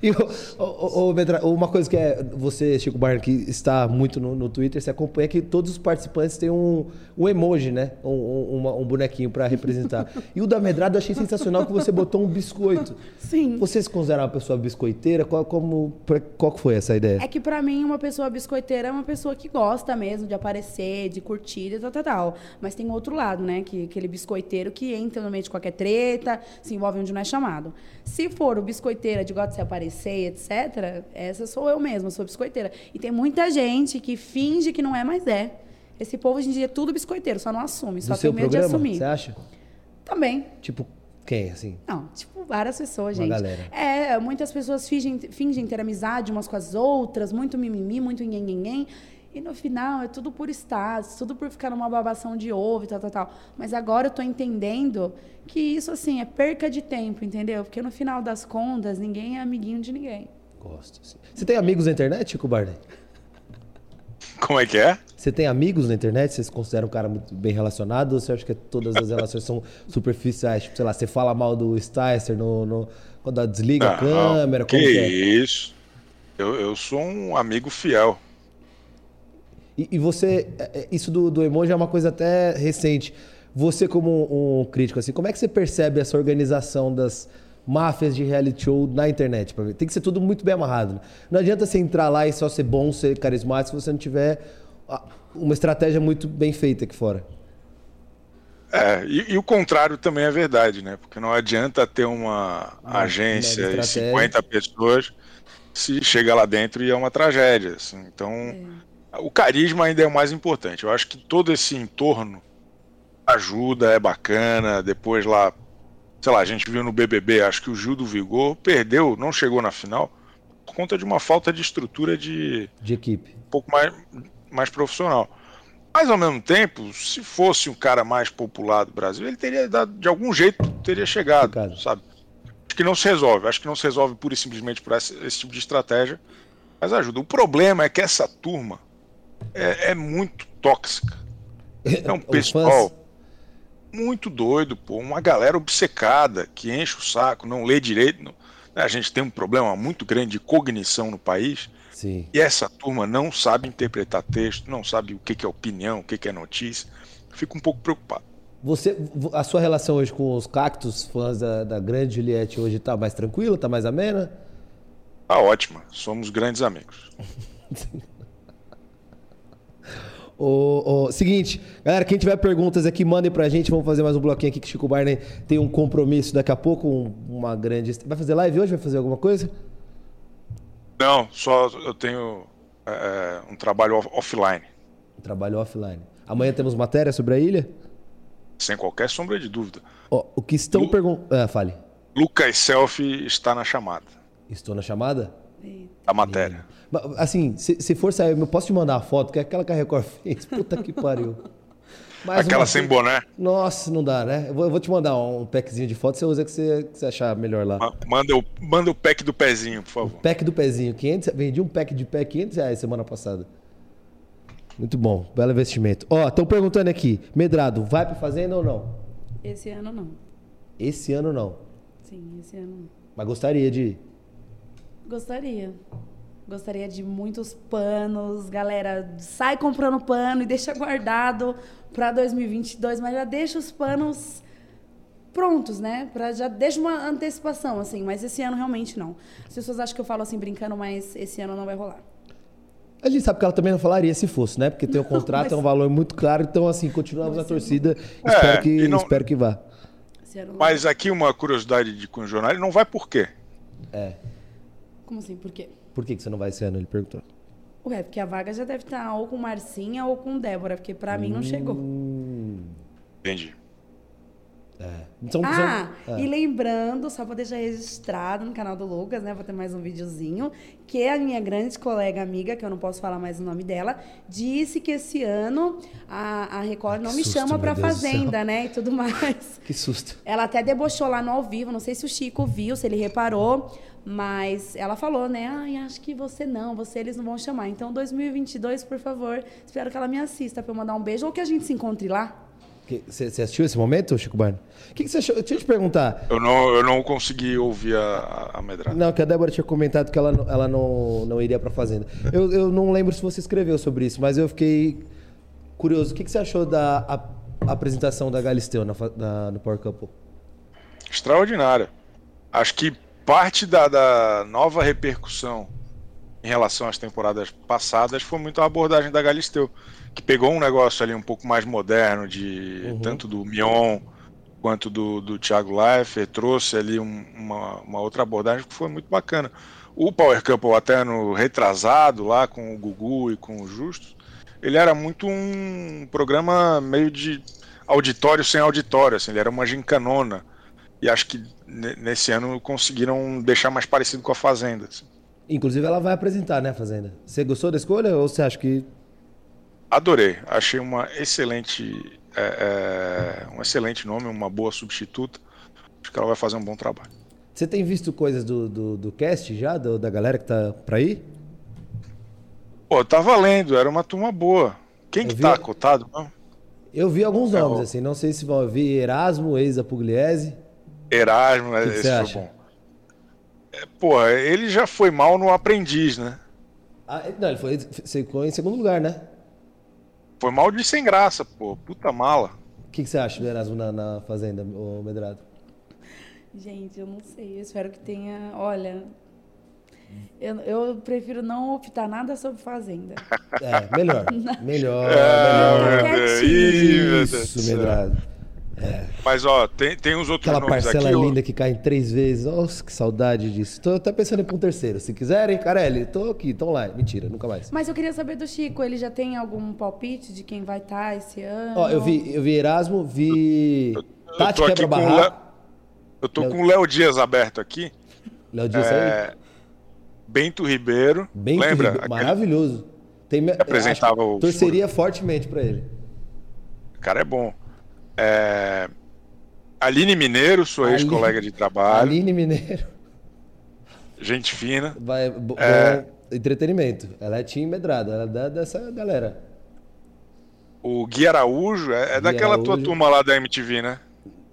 S1: E, ô, ô, ô, Medra, uma coisa que é você, Chico Barney, que está muito no, no Twitter, você acompanha que todos os participantes têm um, um emoji, né? Um, um, um bonequinho para representar. E o da Medrado eu achei sensacional que você botou um biscoito.
S3: Sim.
S1: Você se considera uma pessoa biscoiteira? Qual, como, pra- qual foi essa ideia?
S3: É que pra mim, uma pessoa biscoiteira é uma pessoa que gosta mesmo de aparecer, de curtir e tal, tal, tal. Mas tem outro lado, né? Que aquele biscoiteiro que entra no meio de qualquer treta, se envolve onde não é chamado. Se for o biscoiteira de gosta de se aparecer, etc., essa sou eu mesma, sou biscoiteira. E tem muita gente que finge que não é, mas é. Esse povo hoje em dia é tudo biscoiteiro, só não assume, só
S1: Do
S3: tem medo de
S1: programa,
S3: assumir.
S1: você acha?
S3: Também.
S1: Tipo, quem, assim?
S3: Não, tipo, várias pessoas,
S1: Uma
S3: gente.
S1: galera.
S3: É, muitas pessoas fingem, fingem ter amizade umas com as outras, muito mimimi, muito nhenhenhen. E no final é tudo por status, tudo por ficar numa babação de ovo e tal, tal, tal. Mas agora eu tô entendendo que isso, assim, é perca de tempo, entendeu? Porque no final das contas, ninguém é amiguinho de ninguém.
S1: Gosto. sim. Você tem amigos na internet, Chico Barney?
S2: Como é que é?
S1: Você tem amigos na internet? Você se considera um cara muito bem relacionado? Ou você acha que todas as relações são superficiais? Tipo, sei lá, você fala mal do Sticer no, no- quando desliga a
S2: Não,
S1: câmera?
S2: que
S1: Como que é?
S2: isso? Eu, eu sou um amigo fiel.
S1: E, e você, é, é, isso do, do emoji é uma coisa até recente. Você como um, crítico, assim, como é que você percebe essa organização das, máfias de reality show na internet. Pra ver. Tem que ser tudo muito bem amarrado. né? Não adianta você entrar lá e só ser bom, ser carismático, se você não tiver ah, uma estratégia muito bem feita aqui fora.
S2: É, e, e o contrário também é verdade, né? Porque não adianta ter uma agência
S1: uma
S2: e
S1: estratégia.
S2: 50 pessoas se chega lá dentro e é uma tragédia. assim. Então, o carisma ainda é o mais importante. Eu acho que todo esse entorno ajuda, é bacana. Depois lá, sei lá, a gente viu no BBB, acho que o Gil do Vigor perdeu, não chegou na final, por conta de uma falta de estrutura de
S1: De equipe.
S2: um pouco mais, mais profissional. Mas ao mesmo tempo, se fosse um cara mais popular do Brasil, ele teria dado, de algum jeito teria chegado,
S1: Chegado.
S2: sabe? Acho que não se resolve. Acho que não se resolve pura e simplesmente por esse, esse tipo de estratégia, mas ajuda. O problema é que essa turma é, é muito tóxica. É um pessoal muito doido, pô. Uma galera obcecada que enche o saco, não lê direito. não- A gente tem um problema muito grande de cognição no país.
S1: Sim.
S2: E essa turma não sabe interpretar texto, não sabe o que é opinião, o que é notícia. Fico um pouco preocupado.
S1: Você, a sua relação hoje com os cactos, fãs da, da grande Juliette, hoje tá mais tranquila, tá mais amena?
S2: Tá ótima, somos grandes amigos.
S1: O, o- seguinte, galera, quem tiver perguntas aqui, mandem pra gente. Vamos fazer mais um bloquinho aqui que Chico Barney tem um compromisso daqui a pouco, um- uma grande. Vai fazer live hoje? Vai fazer alguma coisa?
S2: Não, só eu tenho é, um trabalho off- offline,
S1: Trabalho offline. Amanhã temos matéria sobre a ilha?
S2: sem qualquer sombra de dúvida.
S1: Ó, o que estão
S2: Lu-
S1: perguntando. Ah, fale.
S2: Lucas Selfie está na chamada
S1: Estou na chamada?
S2: da matéria.
S1: Mas, Assim, se, se for sair, eu posso te mandar a foto, que é aquela que a Record fez. Puta que pariu. Mais
S2: Aquela sem
S1: vez.
S2: boné.
S1: Nossa, não dá, né? Eu vou, eu vou te mandar um packzinho de foto, você usa que você, que você achar melhor lá.
S2: Ma- Manda o, manda o pack do pezinho, por favor.
S1: Pack do pezinho, 500, vendi um pack de pé 500 reais semana passada. Muito bom, belo investimento. Ó, estão perguntando aqui, Medrado, vai pra fazenda ou não?
S3: Esse ano não.
S1: Esse ano não,
S3: Sim, esse ano não.
S1: mas gostaria de ir.
S3: Gostaria. Gostaria de muitos panos. Galera, sai comprando pano e deixa guardado para 2022, mas já deixa os panos prontos, né? Pra, já deixa uma antecipação, assim. Mas esse ano realmente não. As pessoas acham que eu falo assim brincando, mas esse ano não vai rolar.
S1: A gente sabe que ela também não falaria se fosse, né? Porque tem o contrato,
S3: mas-
S1: é um valor muito caro, então assim, continuamos na torcida.
S2: É,
S1: espero, que,
S2: não-
S1: espero que vá.
S2: Mas aqui uma curiosidade de cunho jornal, não vai por quê?
S3: Como assim? Por quê?
S1: Por que, que você não vai esse ano? Ele perguntou.
S3: Ué, porque a vaga já deve estar ou com Marcinha ou com Débora, porque pra mim não chegou.
S1: Hum,
S2: Entendi.
S1: São,
S3: Ah,
S1: são-
S3: e lembrando, só pra deixar registrado no canal do Lucas, né? Vou ter mais um videozinho, que a minha grande colega amiga, que eu não posso falar mais o nome dela, disse que esse ano a, a Record não
S1: Que
S3: me
S1: susto,
S3: chama
S1: céu.
S3: Fazenda, né? E tudo mais.
S1: Que susto.
S3: Ela até debochou lá no ao vivo, não sei se o Chico viu, se ele reparou, mas ela falou, né? Ai, acho que você não, você eles não vão chamar. Então, 2022, por favor, espero que ela me assista pra eu mandar um beijo ou que a gente se encontre lá.
S1: Você assistiu esse momento, Chico Barney? O que, que você achou? Deixa eu te perguntar.
S2: Eu não, eu não consegui ouvir a, a, a medrada.
S1: Não, que a Débora tinha comentado que ela, não- ela não, não iria pra fazenda. Eu, eu não lembro se você escreveu sobre isso, mas eu fiquei curioso. O que, que você achou da a- apresentação da Galisteu na, na- no Power Couple?
S2: Extraordinária. Acho que parte da, da nova repercussão em relação às temporadas passadas foi muito a abordagem da Galisteu, que pegou um negócio ali um pouco mais moderno, de tanto do Mion quanto do, do Thiago Leifert, trouxe ali um- uma, uma outra abordagem que foi muito bacana. O Power Couple, até no retrasado, lá com o Gugu e com o Justus, ele era muito um programa meio de auditório sem auditório, assim, ele era uma gincanona. E acho que ne- nesse ano conseguiram deixar mais parecido com a Fazenda. assim.
S1: Inclusive, ela vai apresentar, né, Fazenda? Você gostou da escolha ou você acha que.
S2: Adorei, achei uma excelente, é, é, um excelente nome, uma boa substituta. Acho que ela vai fazer um bom trabalho.
S1: Você tem visto coisas do, do, do cast já, do- da galera que tá pra ir?
S2: Pô, tá valendo, era uma turma boa. Quem
S1: Eu
S2: que
S1: vi-
S2: tá cotado? Não?
S1: Eu vi alguns
S2: É,
S1: nomes,
S2: o-
S1: assim, não sei se vão. Eu vi Erasmo, ex da Pugliese.
S2: Erasmo,
S1: que
S2: esse
S1: você
S2: foi
S1: acha?
S2: bom. É, pô, ele já foi mal no aprendiz, né?
S1: Ah, não, ele foi, ficou em segundo lugar, né?
S2: Foi mal de sem graça, pô. Puta mala.
S1: O que, que você acha do Erasmo na, na Fazenda, ô Medrado?
S3: Gente, eu não sei. Eu espero que tenha. Olha. Eu, eu prefiro não optar nada sobre Fazenda.
S1: É, melhor. Melhor,
S2: Ah,
S1: melhor.
S2: do
S1: Isso,
S2: céu.
S1: Medrado.
S2: Mas, ó, tem, tem uns outros
S1: Aquela
S2: nomes
S1: parcela
S2: aqui. ó.
S1: linda que cai em três vezes. Nossa, que saudade disso. Tô até pensando em ir pra um terceiro. Se quiserem, Carelli, tô aqui, tô lá. Mentira, nunca mais.
S3: Mas eu queria saber do Chico, ele já tem algum palpite de quem vai estar esse ano?
S1: Ó, eu vi, eu vi Erasmo, vi
S2: Eu
S1: Tati
S2: tô aqui
S1: Quebra
S2: o
S1: Barraco.
S2: Eu tô
S1: Léo-
S2: com o Léo Dias aberto aqui.
S1: Léo Dias aí.
S2: É, Bento Ribeiro.
S1: Bem
S2: Lembra? Aquele
S1: maravilhoso. Tem,
S2: apresentava
S1: acho-
S2: o
S1: Torceria fortemente pra ele.
S2: cara é bom. É, Aline Mineiro, sua ex-colega de trabalho.
S1: Aline Mineiro.
S2: Gente fina.
S1: Vai,
S2: É.
S1: entretenimento. Ela é Tim Medrado, ela é da- dessa galera.
S2: O Gui Araújo é, é
S1: Gui
S2: daquela tua
S1: Araújo.
S2: turma lá da MTV, né?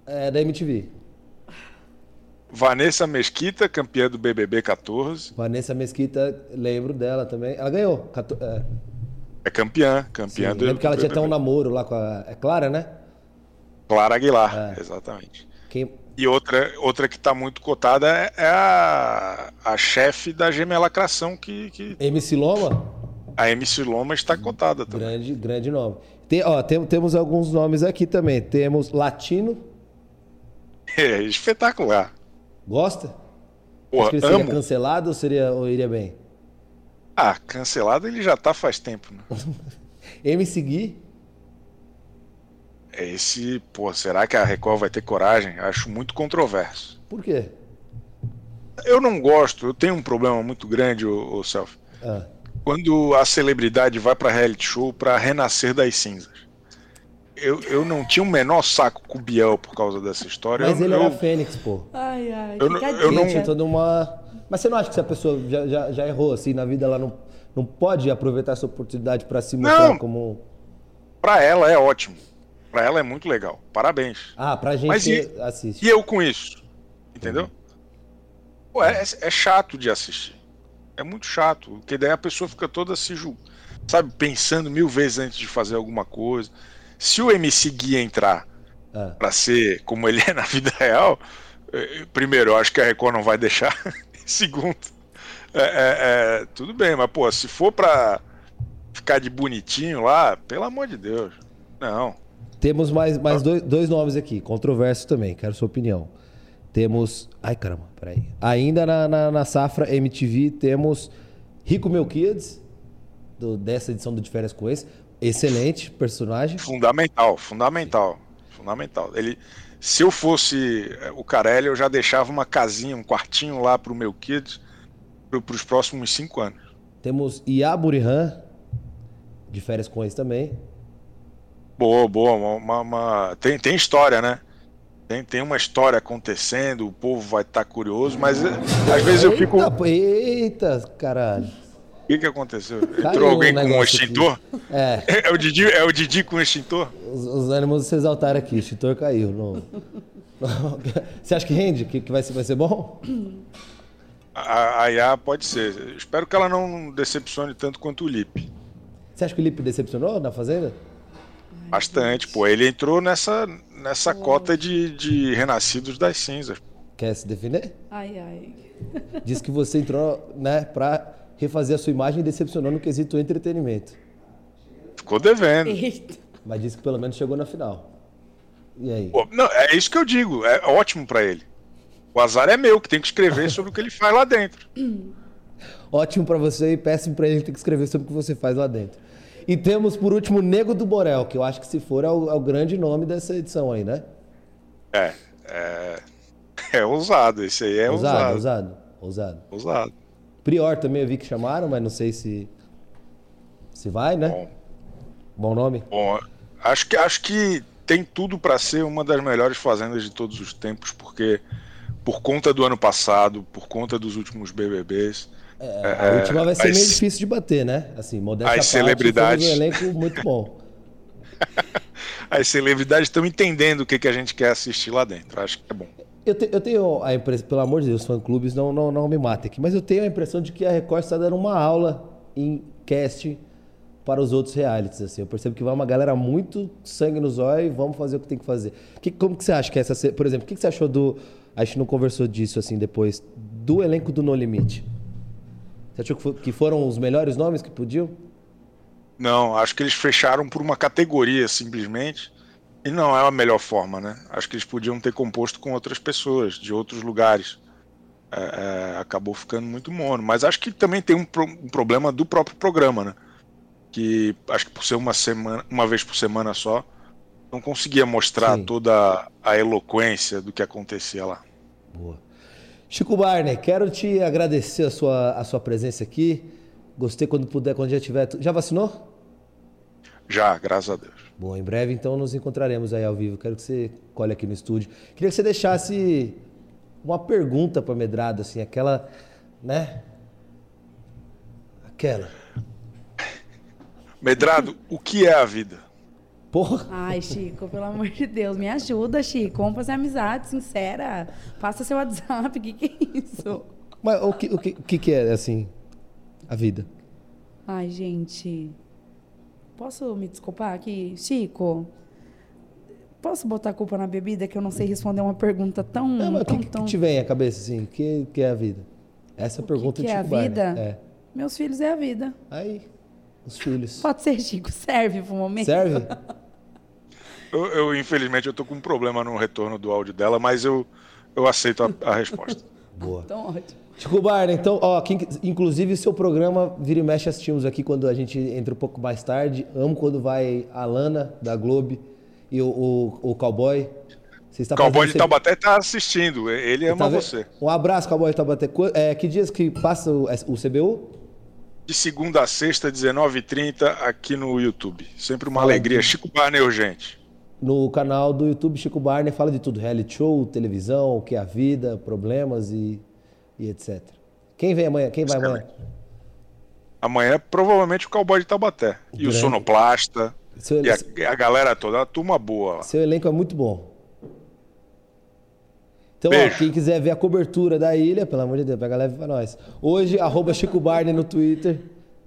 S1: É da MTV.
S2: Vanessa Mesquita, campeã do BBB 14.
S1: Vanessa Mesquita, lembro dela também. Ela ganhou. é,
S2: É campeã,
S1: sim.
S2: campeã do
S1: Lembro que ela tinha até um namoro lá com a. É Clara, né?
S2: Clara Aguilar,
S1: É.
S2: exatamente.
S1: Quem...
S2: E outra, outra que tá muito cotada é, é a, a chefe da gemelacração, que, que
S1: MC Loma,
S2: a MC Loma está cotada também.
S1: grande, grande nome. Tem, ó, tem- temos alguns nomes aqui também. Temos Latino,
S2: É espetacular.
S1: gosta? Acho
S2: Porra,
S1: que ele seria
S2: amo.
S1: cancelado ou, seria, ou iria bem?
S2: Ah, cancelado ele já tá faz tempo, né?
S1: MC Gui,
S2: É Esse, pô, será que a Record vai ter coragem? Acho muito controverso.
S1: por quê?
S2: Eu não gosto, eu tenho um problema muito grande, o, Self.
S1: Ah,
S2: Quando a celebridade vai pra reality show pra renascer das cinzas. Eu, eu não tinha o menor saco com o Biel por causa dessa história.
S1: mas
S2: eu,
S1: ele
S2: eu,
S1: era Fênix, pô.
S3: Ai, ai,
S2: Eu não- eu não-
S1: toda uma. Mas você não acha que se a pessoa já, já, já errou assim na vida, ela não, não pode aproveitar essa oportunidade pra se mostrar
S2: Não.
S1: como.
S2: Pra ela é ótimo. Pra ela é muito legal. Parabéns.
S1: Ah, pra gente
S2: Mas e-
S1: assiste.
S2: E eu com isso? Entendeu? Pô, é, é chato de assistir. É muito chato. Porque daí a pessoa fica toda se. Sabe, pensando mil vezes antes de fazer alguma coisa. Se o MC Gui entrar
S1: Ah,
S2: pra ser como ele é na vida real, eh, primeiro, eu acho que a Record não vai deixar. Segundo, é, é, é, tudo bem, mas pô, se for pra ficar de bonitinho lá, pelo amor de Deus. Não.
S1: Temos mais, mais dois, dois nomes aqui, controversos também, quero sua opinião. Temos. Ai, caramba, peraí. Ainda na, na, na safra MTV temos Rico Melquiades, do, dessa edição do De Férias com esse. Excelente personagem.
S2: Fundamental, fundamental, fundamental. Ele, se eu fosse eh, o Carelli, eu já deixava uma casinha, um quartinho lá pro meu kids para os próximos cinco anos.
S1: Temos Iaburihan, de férias com esse também.
S2: Boa, boa, uma, uma- tem, tem história, né? Tem, tem uma história acontecendo, o povo vai estar curioso, mas eh, às vezes eu fico.
S1: Eita, eita, caralho.
S2: O que, que aconteceu?
S1: Caiu
S2: Entrou alguém
S1: um
S2: com um extintor?
S1: É,
S2: É o Didi, é o Didi com extintor?
S1: os, os ânimos se exaltaram aqui, o extintor caiu. Não- Você acha que rende? Que, que vai, ser, vai ser bom?
S2: A, a IA pode ser. Espero que ela não decepcione tanto quanto o Lipe.
S1: Você acha que o Lipe decepcionou na Fazenda?
S2: Bastante, pô. Ele entrou nessa, nessa cota de, de renascidos das cinzas.
S1: Quer se defender?
S3: Ai, ai.
S1: Diz que você entrou, né, pra refazer a sua imagem e decepcionou no quesito entretenimento.
S2: Ficou devendo.
S3: Eita.
S1: Mas disse que pelo menos chegou na final. E aí?
S2: Pô, não, é isso que eu digo. É ótimo pra ele. O azar é meu, que tem que escrever sobre o que ele faz lá dentro.
S1: Ótimo pra você e péssimo pra ele ter que escrever sobre o que você faz lá dentro. E temos, por último, Nego do Borel, que eu acho que se for é o, é o grande nome dessa edição aí, né?
S2: É. É, é ousado. Esse aí é
S1: ousado,
S2: ousado.
S1: ousado, ousado. Prior também eu vi que chamaram, mas não sei se se vai, né?
S2: Bom.
S1: Bom nome.
S2: Bom, acho que, acho que tem tudo pra ser uma das melhores fazendas de todos os tempos, porque por conta do ano passado, por conta dos últimos BBBs,
S1: É, a última vai ser
S2: as-
S1: meio difícil de bater, né? Assim, modéstia
S2: as
S1: parte,
S2: celebridades.
S1: um elenco muito bom.
S2: as celebridades estão entendendo o que, que a gente quer assistir lá dentro. Acho que é bom.
S1: Eu, te- eu tenho a impressão, pelo amor de Deus, fã-clubes, não, não, não me matem aqui, mas eu tenho a impressão de que a Record está dando uma aula em cast para os outros realities. Assim. Eu percebo que vai uma galera muito sangue no zóio e vamos fazer o que tem que fazer. Que, como que você acha que é essa... Por exemplo, o que, que você achou do, a gente não conversou disso assim depois. Do elenco do No Limite. Você achou que, fo- que foram os melhores nomes que podiam?
S2: Não, acho que eles fecharam por uma categoria simplesmente. E não é a melhor forma, né? Acho que eles podiam ter composto com outras pessoas, de outros lugares. É, é, acabou ficando muito mono. Mas acho que também tem um, pro- um problema do próprio programa, né? Que acho que por ser uma semana, uma vez por semana só, não conseguia mostrar
S1: Sim.
S2: toda a eloquência do que acontecia lá.
S1: Boa. Chico Barney, quero te agradecer a sua, a sua presença aqui. Gostei quando puder, quando já tiver. Já vacinou?
S2: Já, graças a Deus.
S1: Bom, em breve então nos encontraremos aí ao vivo. Quero que você colhe aqui no estúdio. Queria que você deixasse uma pergunta para Medrado, assim, aquela, né? Aquela.
S2: Medrado, o que é a vida?
S1: Porra.
S3: Ai, Chico, pelo amor de Deus, me ajuda, Chico. Vamos fazer amizade sincera. Passa seu WhatsApp, o que, que é isso?
S1: Mas o que, o, que, o que que é, assim, a vida?
S3: Ai, gente. Posso me desculpar aqui? Chico, posso botar a culpa na bebida que eu não sei responder uma pergunta tão.
S1: Não, mas o
S3: tão,
S1: que, que
S3: tão...
S1: te vem à cabeça, assim? O que, que é a vida? Essa a pergunta
S3: que
S1: de
S3: é a
S1: Chico Barney.
S3: vida?
S1: É.
S3: Meus filhos é a vida.
S1: Aí, os filhos.
S3: Pode ser, Chico, serve pro momento.
S1: Serve?
S2: Eu, eu, infelizmente, eu tô com um problema no retorno do áudio dela, mas eu, eu aceito a, a resposta.
S1: Boa.
S3: Então, ótimo.
S1: Chico Barney, então, ó, quem- inclusive seu programa Vira e Mexe assistimos aqui quando a gente entra um pouco mais tarde. Amo quando vai a Lana da Globo e o, o, o Cowboy. Você está
S2: O Cowboy de Taubaté tá assistindo, ele ama
S1: Tá
S2: você.
S1: Um abraço, Cowboy de Taubaté. É, que dias que passa o, o CBU?
S2: De segunda a sexta, 19h30, aqui no YouTube. Sempre uma
S1: Fala
S2: alegria. Chico Barney urgente.
S1: No canal do YouTube Chico Barney fala de tudo: reality show, televisão, o que é a vida, problemas e, e etc. Quem vem amanhã? Quem vai amanhã?
S2: Amanhã, provavelmente, o Cowboy de Taubaté. E o. Sonoplasta.
S1: Seu,
S2: E a, a galera toda, a turma boa lá.
S1: seu elenco é muito bom. Então, ó, quem quiser ver a cobertura da ilha, pelo amor de Deus, pega leve pra nós. Hoje, arroba Chico Barney no Twitter,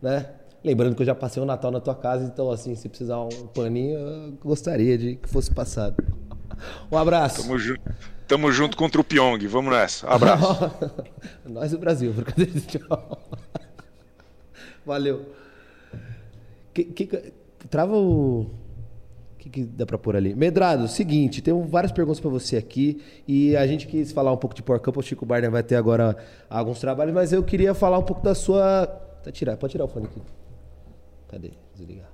S1: né? Lembrando que eu já passei o Natal na tua casa, então, assim, se precisar um paninho, eu gostaria de que fosse passado. Um abraço.
S2: Tamo, ju tamo junto contra o Pyong. Vamos nessa. Abraço.
S1: Nós do Brasil, brincadeira. Tchau. Valeu. Que, que- trava o. O que, que dá pra pôr ali? Medrado, seguinte, tem várias perguntas pra você aqui e a gente quis falar um pouco de Power Couple. O Chico Barney vai ter agora alguns trabalhos, mas eu queria falar um pouco da sua. Tá tirar, pode tirar o fone aqui. Cadê? Desligar.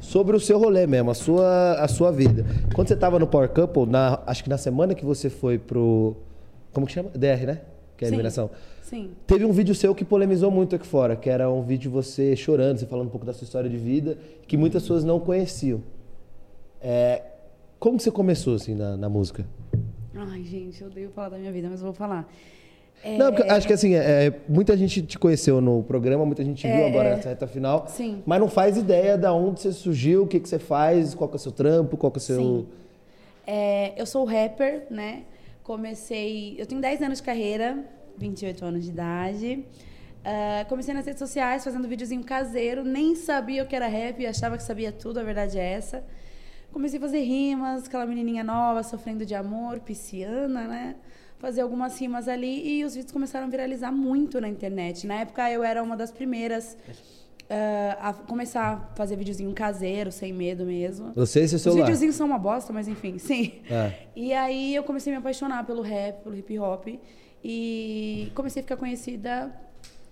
S1: Sobre o seu rolê mesmo, a sua, a sua vida. Quando você tava no Power Couple, na, acho que na semana que você foi pro. Como que chama? DR, né? Que é a
S3: Sim.
S1: eliminação.
S3: Sim.
S1: Teve um vídeo seu que polemizou muito aqui fora, que era um vídeo de você chorando, você falando um pouco da sua história de vida, que muitas pessoas não conheciam. É, como que você começou, assim, na, na música?
S3: Ai, gente, eu odeio falar da minha vida, mas eu vou falar. É,
S1: Não, porque acho que assim, é, muita gente te conheceu no programa, muita gente viu
S3: É,
S1: agora
S3: é.
S1: nessa reta final,
S3: Sim.
S1: mas não faz ideia de onde você surgiu, o que, que você faz, qual que é o seu trampo, qual que é o seu...
S3: Sim. É, eu sou rapper, né? Comecei. Eu tenho 10 anos de carreira, 28 anos de idade. Ah, comecei nas redes sociais fazendo videozinho caseiro, nem sabia o que era rap, achava que sabia tudo, a verdade é essa. Comecei a fazer rimas, aquela menininha nova, sofrendo de amor, pisciana, né? Fazer algumas rimas ali e os vídeos começaram a viralizar muito na internet. Na época eu era uma das primeiras ah, a começar a fazer videozinho caseiro, sem medo mesmo.
S1: Você e seu
S3: Os
S1: celular.
S3: videozinhos são uma bosta, mas enfim, sim.
S1: É.
S3: E aí eu comecei a me apaixonar pelo rap, pelo hip hop. E comecei a ficar conhecida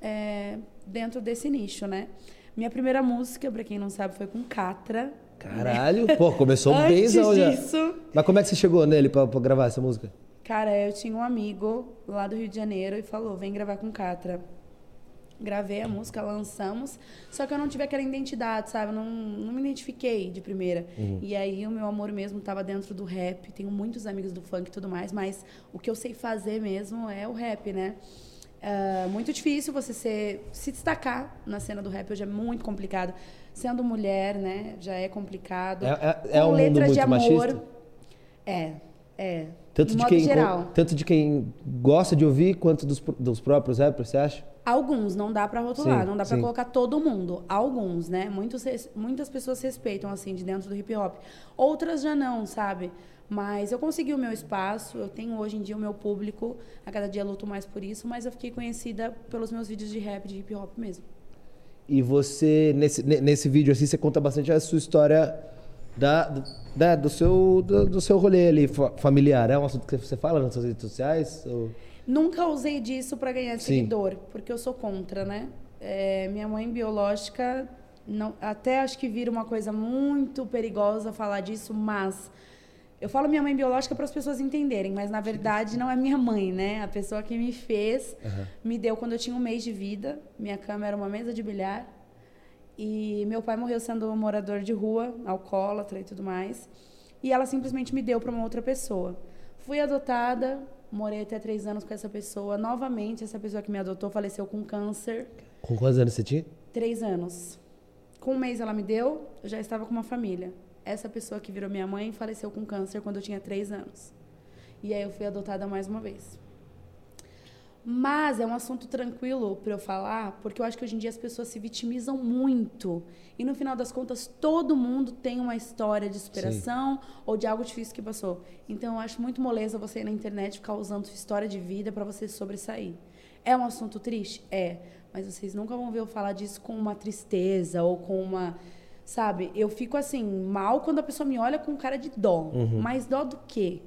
S3: é, dentro desse nicho, né? Minha primeira música, pra quem não sabe, foi com Catra.
S1: Caralho, pô, começou
S3: Antes
S1: bemzão já. Mas como é que você chegou nele pra gravar essa música?
S3: Cara, eu tinha um amigo lá do Rio de Janeiro e falou: vem gravar com Catra. Gravei a música, lançamos, só que eu não tive aquela identidade, sabe? Não, não me identifiquei de primeira. E aí o meu amor mesmo estava dentro do rap. Tenho muitos amigos do funk e tudo mais, mas o que eu sei fazer mesmo é o rap, né? Ah, muito difícil você ser, se destacar na cena do rap, hoje é muito complicado. Sendo mulher, né? Já é complicado.
S1: É- é- é um
S3: letras de amor.
S1: machista?
S3: É, é.
S1: Tanto
S3: de
S1: quem,
S3: geral.
S1: tanto de quem gosta de ouvir, quanto dos, dos próprios rappers, você acha?
S3: Alguns, não dá pra rotular,
S1: Sim,
S3: não dá pra
S1: sim.
S3: colocar todo mundo. Alguns, né? Muitos, muitas pessoas respeitam, assim, de dentro do hip hop. Outras já não, sabe? Mas eu consegui o meu espaço, eu tenho hoje em dia o meu público, a cada dia luto mais por isso, mas eu fiquei conhecida pelos meus vídeos de rap, de hip hop mesmo.
S1: E você, nesse, nesse vídeo assim, você conta bastante a sua história da, da do, seu, do, do, seu rolê ali familiar. É um assunto que você fala nas suas redes sociais? Ou...
S3: Nunca usei disso para ganhar Sim. seguidor, porque eu sou contra, né? É, minha mãe biológica, não, até acho que vira uma coisa muito perigosa falar disso, mas eu falo minha mãe biológica para as pessoas entenderem, mas na verdade não é minha mãe, né? A pessoa que me fez uhum. me deu quando eu tinha um mês de vida. Minha cama era uma mesa de bilhar. E meu pai morreu sendo um morador de rua, alcoólatra e tudo mais. E ela simplesmente me deu para uma outra pessoa. Fui adotada, morei até três anos com essa pessoa. Novamente, essa pessoa que me adotou faleceu com câncer.
S1: Com quantos anos você tinha?
S3: Três anos. Com um mês ela me deu, eu já estava com uma família essa pessoa que virou minha mãe faleceu com câncer quando eu tinha três anos. E aí eu fui adotada mais uma vez. Mas é um assunto tranquilo para eu falar, porque eu acho que hoje em dia as pessoas se vitimizam muito. E no final das contas, todo mundo tem uma história de superação Sim. ou de algo difícil que passou. Então eu acho muito moleza você ir na internet ficar usando sua história de vida para você sobressair. É um assunto triste? É. Mas vocês nunca vão ver eu falar disso com uma tristeza ou com uma Sabe? Eu fico assim, mal quando a pessoa me olha com cara de dó. Uhum. Mas dó do quê?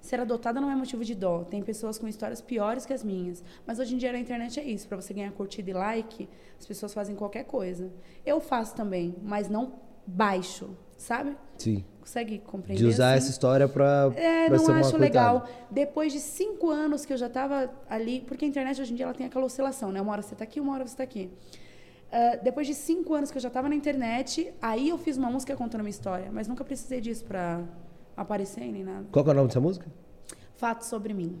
S3: Ser adotada não é motivo de dó. Tem pessoas com histórias piores que as minhas. Mas hoje em dia na internet é isso. Para você ganhar curtida e like, as pessoas fazem qualquer coisa. Eu faço também, mas não baixo, sabe?
S1: Sim.
S3: Consegue compreender?
S1: De usar
S3: assim?
S1: essa história para.
S3: É, pra não acho legal. Depois de cinco anos que eu já estava ali, porque a internet hoje em dia ela tem aquela oscilação, né? Uma hora você está aqui, uma hora você está aqui. Uh, depois de cinco anos que eu já estava na internet, aí eu fiz uma música contando uma história, mas nunca precisei disso para aparecer nem nada.
S1: Qual é o nome dessa música?
S3: Fatos sobre mim.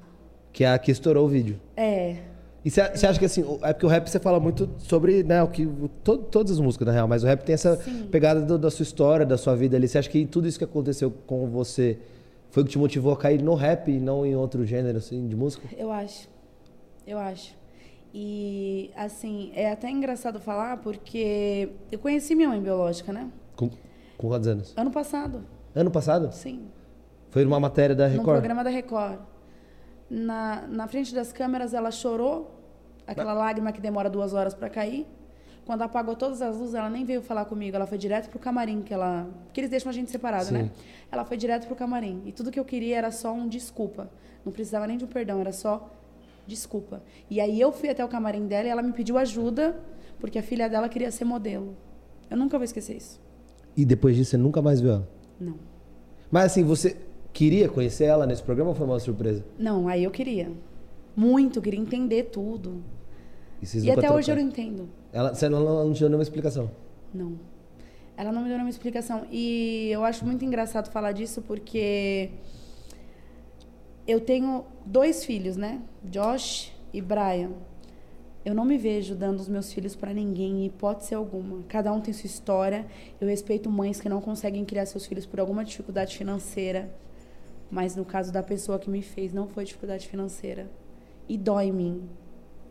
S1: Que é a que estourou o vídeo.
S3: É.
S1: E você acha que assim, é porque o rap você fala muito sobre, né, o que to, todas as músicas na real, mas o rap tem essa Sim. pegada do, da sua história, da sua vida ali. Você acha que tudo isso que aconteceu com você foi o que te motivou a cair no rap e não em outro gênero assim de música?
S3: Eu acho. Eu acho. E, assim, é até engraçado falar porque eu conheci minha mãe biológica, né?
S1: Com, com quantos anos?
S3: Ano passado.
S1: Ano passado?
S3: Sim.
S1: Foi numa matéria da Record?
S3: No programa da Record. Na, na frente das câmeras, ela chorou, aquela Mas... lágrima que demora duas horas para cair. Quando apagou todas as luzes, ela nem veio falar comigo. Ela foi direto pro camarim, que ela... Porque eles deixam a gente separado, né? Sim. né? Ela foi direto pro camarim. E tudo que eu queria era só um desculpa. Não precisava nem de um perdão, era só desculpa. E aí eu fui até o camarim dela e ela me pediu ajuda, porque a filha dela queria ser modelo. Eu nunca vou esquecer isso.
S1: E depois disso você nunca mais viu ela?
S3: Não.
S1: Mas assim, você queria conhecer ela nesse programa ou foi uma surpresa?
S3: Não, aí eu queria. Muito, queria entender tudo. E, e até hoje eu não entendo.
S1: Ela, você não, não te deu nenhuma explicação?
S3: Não. Ela não me deu nenhuma explicação. E eu acho muito engraçado falar disso porque eu tenho dois filhos, né? Josh e Brian. Eu não me vejo dando os meus filhos para ninguém, em hipótese alguma. Cada um tem sua história. Eu respeito mães que não conseguem criar seus filhos por alguma dificuldade financeira. Mas no caso da pessoa que me fez, não foi dificuldade financeira. E dói em mim.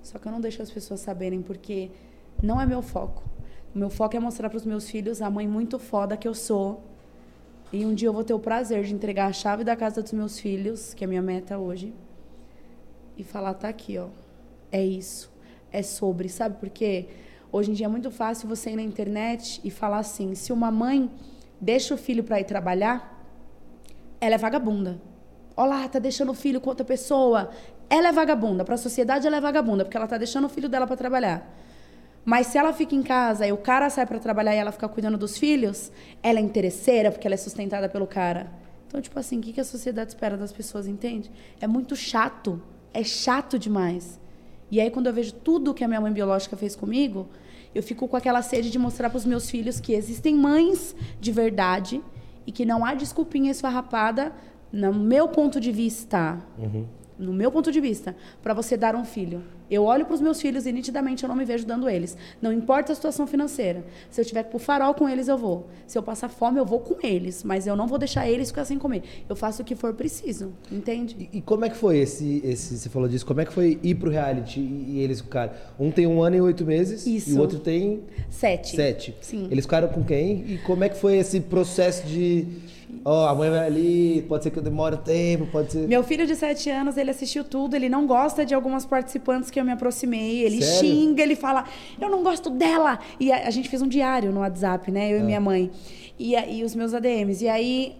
S3: Só que eu não deixo as pessoas saberem, porque não é meu foco. O meu foco é mostrar para os meus filhos a mãe muito foda que eu sou e um dia eu vou ter o prazer de entregar a chave da casa dos meus filhos, que é a minha meta hoje, e falar: tá aqui, ó. É isso. É sobre. Sabe por quê? Hoje em dia é muito fácil você ir na internet e falar assim: se uma mãe deixa o filho para ir trabalhar, ela é vagabunda. Olá, tá deixando o filho com outra pessoa. Ela é vagabunda. Para a sociedade, ela é vagabunda, porque ela tá deixando o filho dela para trabalhar. Mas se ela fica em casa e o cara sai para trabalhar e ela fica cuidando dos filhos, ela é interesseira porque ela é sustentada pelo cara. Então, tipo assim, o que a sociedade espera das pessoas, entende? É muito chato. É chato demais. E aí, quando eu vejo tudo que a minha mãe biológica fez comigo, eu fico com aquela sede de mostrar para os meus filhos que existem mães de verdade e que não há desculpinha esfarrapada, no meu ponto de vista. Uhum. No meu ponto de vista, para você dar um filho. Eu olho para os meus filhos e nitidamente eu não me vejo dando eles. Não importa a situação financeira. Se eu tiver que ir pro farol com eles, eu vou. Se eu passar fome, eu vou com eles. Mas eu não vou deixar eles ficar sem comer. Eu faço o que for preciso. Entende?
S1: E, e como é que foi esse, esse. Você falou disso, como é que foi ir pro reality e, e eles ficaram? Um tem um ano e oito meses e
S3: Isso.
S1: o outro tem
S3: Sete.
S1: sete.
S3: Sim.
S1: Eles ficaram com quem? E como é que foi esse processo de. Ó, a mãe vai ali, pode ser que eu demore um tempo, pode ser.
S3: Meu filho de 7 anos, ele assistiu tudo, ele não gosta de algumas participantes que eu me aproximei, ele
S1: Sério?
S3: xinga, ele fala, eu não gosto dela. E a, a gente fez um diário no WhatsApp, né, eu
S1: Ah.
S3: e minha mãe, e, e os meus ADMs. E aí,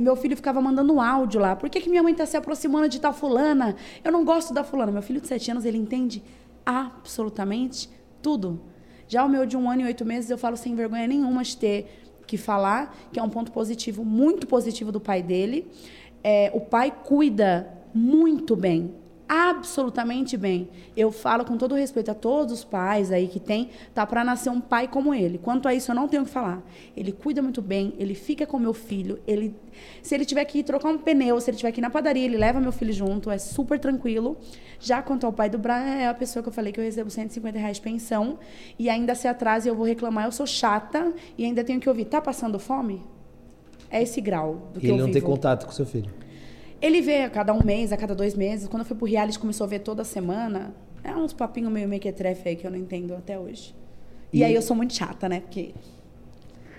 S3: meu filho ficava mandando um áudio lá, por que, que minha mãe tá se aproximando de tal fulana? Eu não gosto da fulana. Meu filho de 7 anos, ele entende absolutamente tudo. Já o meu de um ano e oito meses, eu falo sem vergonha nenhuma de ter que falar, que é um ponto positivo, muito positivo do pai dele. É, o pai cuida muito bem, absolutamente bem. Eu falo com todo respeito a todos os pais aí que tem, tá para nascer um pai como ele. Quanto a isso eu não tenho o que falar. Ele cuida muito bem, ele fica com meu filho, ele se ele tiver que ir trocar um pneu, se ele tiver que ir na padaria, ele leva meu filho junto, é super tranquilo. Já quanto ao pai do Brian, é a pessoa que eu falei que eu recebo 150 reais de pensão e ainda se atrasa e eu vou reclamar, eu sou chata e ainda tenho que ouvir, tá passando fome? É esse grau do que
S1: ele
S3: eu
S1: não tem
S3: vivo.
S1: contato com seu filho.
S3: Ele vê a cada um mês, a cada dois meses. Quando eu fui pro reality, começou a ver toda semana. É uns papinhos meio mequetrefe aí que eu não entendo até hoje. E,
S1: E-
S3: aí eu sou muito chata, né? Porque...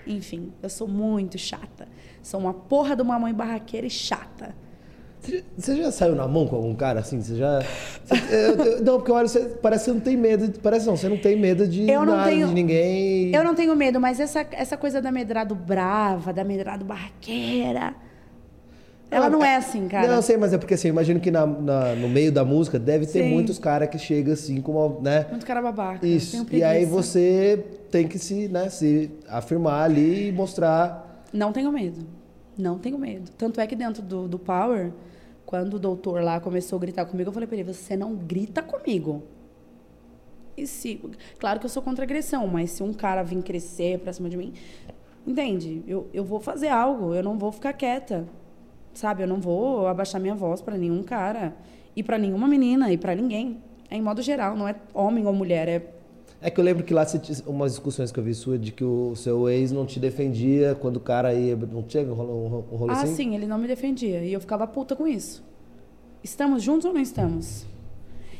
S3: Enfim, eu sou muito chata. Sou uma porra de uma mãe barraqueira e chata.
S1: Você já- saiu na mão com algum cara assim? Você já. você- eu- não, porque olha, você, parece que você não tem medo. de- Parece não, você não tem medo de
S3: Eu não
S1: nada,
S3: tenho-
S1: de ninguém.
S3: Eu não tenho medo, mas essa, essa coisa da medrado brava, da medrado barraqueira... Ela não é assim, cara.
S1: Não, eu sei, mas é porque assim, eu imagino que na, na- no meio da música deve ter
S3: Sim.
S1: muitos caras que chegam assim, como, né?
S3: Muito cara babaca.
S1: Isso.
S3: Tenho
S1: E aí você tem que se, né, se afirmar ali e mostrar.
S3: Não tenho medo. Não tenho medo. Tanto é que dentro do, do Power, quando o doutor lá começou a gritar comigo, eu falei pra ele: você não grita comigo. E se. Claro que eu sou contra agressão, mas se um cara vir crescer pra cima de mim. Entende? Eu, eu vou fazer algo, eu não vou ficar quieta. Sabe? Eu não vou abaixar minha voz pra nenhum cara. E pra nenhuma menina, e pra ninguém. É em modo geral, não é homem ou mulher, é
S1: É que eu lembro que lá você tinha umas discussões que eu vi sua de que o seu ex não te defendia quando o cara ia. Não teve um rolo, um, rolo
S3: Ah,
S1: assim?
S3: sim, ele não me defendia. E eu ficava puta com isso. Estamos juntos ou não estamos?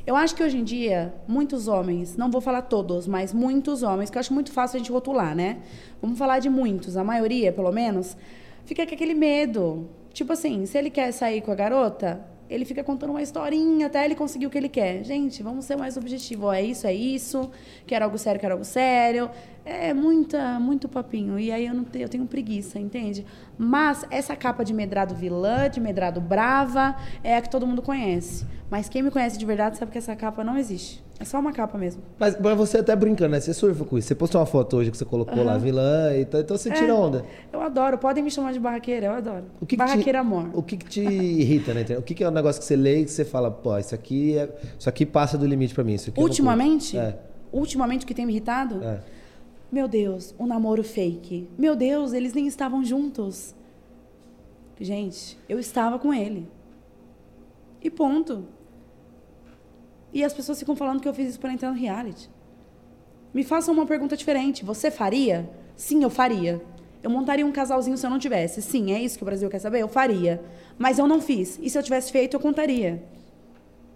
S3: Eu acho que hoje em dia, muitos homens, não vou falar todos, mas muitos homens, que eu acho muito fácil a gente rotular, né? Vamos falar de muitos, a maioria, pelo menos, fica com aquele medo. Tipo assim, se ele quer sair com a garota, ele fica contando uma historinha até ele conseguir o que ele quer. Gente, vamos ser mais objetivos. Ó, é isso, é isso. Quero algo sério, quero algo sério. É muita, muito papinho. E aí eu, não tenho, eu tenho preguiça, entende? Mas essa capa de medrado vilã, de medrado brava, é a que todo mundo conhece. Mas quem me conhece de verdade sabe que essa capa não existe. É só uma capa mesmo.
S1: Mas, mas você até brincando, né? Você surfa com isso. Você postou uma foto hoje que você colocou lá, vilã, e tal, então você tira
S3: É,
S1: onda.
S3: Eu adoro. Podem me chamar de barraqueira, eu adoro.
S1: O que que
S3: barraqueira
S1: te,
S3: amor.
S1: O que, que te irrita na internet? O que, que é um negócio que você lê e que você fala, pô, isso aqui, é, isso aqui passa do limite pra mim. Isso aqui.
S3: Ultimamente?
S1: É.
S3: Ultimamente o que tem me irritado?
S1: É.
S3: Meu Deus, um namoro fake. Meu Deus, eles nem estavam juntos. Gente, eu estava com ele. E ponto. E as pessoas ficam falando que eu fiz isso para entrar no reality. Me façam uma pergunta diferente. Você faria? Sim, eu faria. Eu montaria um casalzinho se eu não tivesse. Sim, é isso que o Brasil quer saber? Eu faria. Mas eu não fiz. E se eu tivesse feito, eu contaria.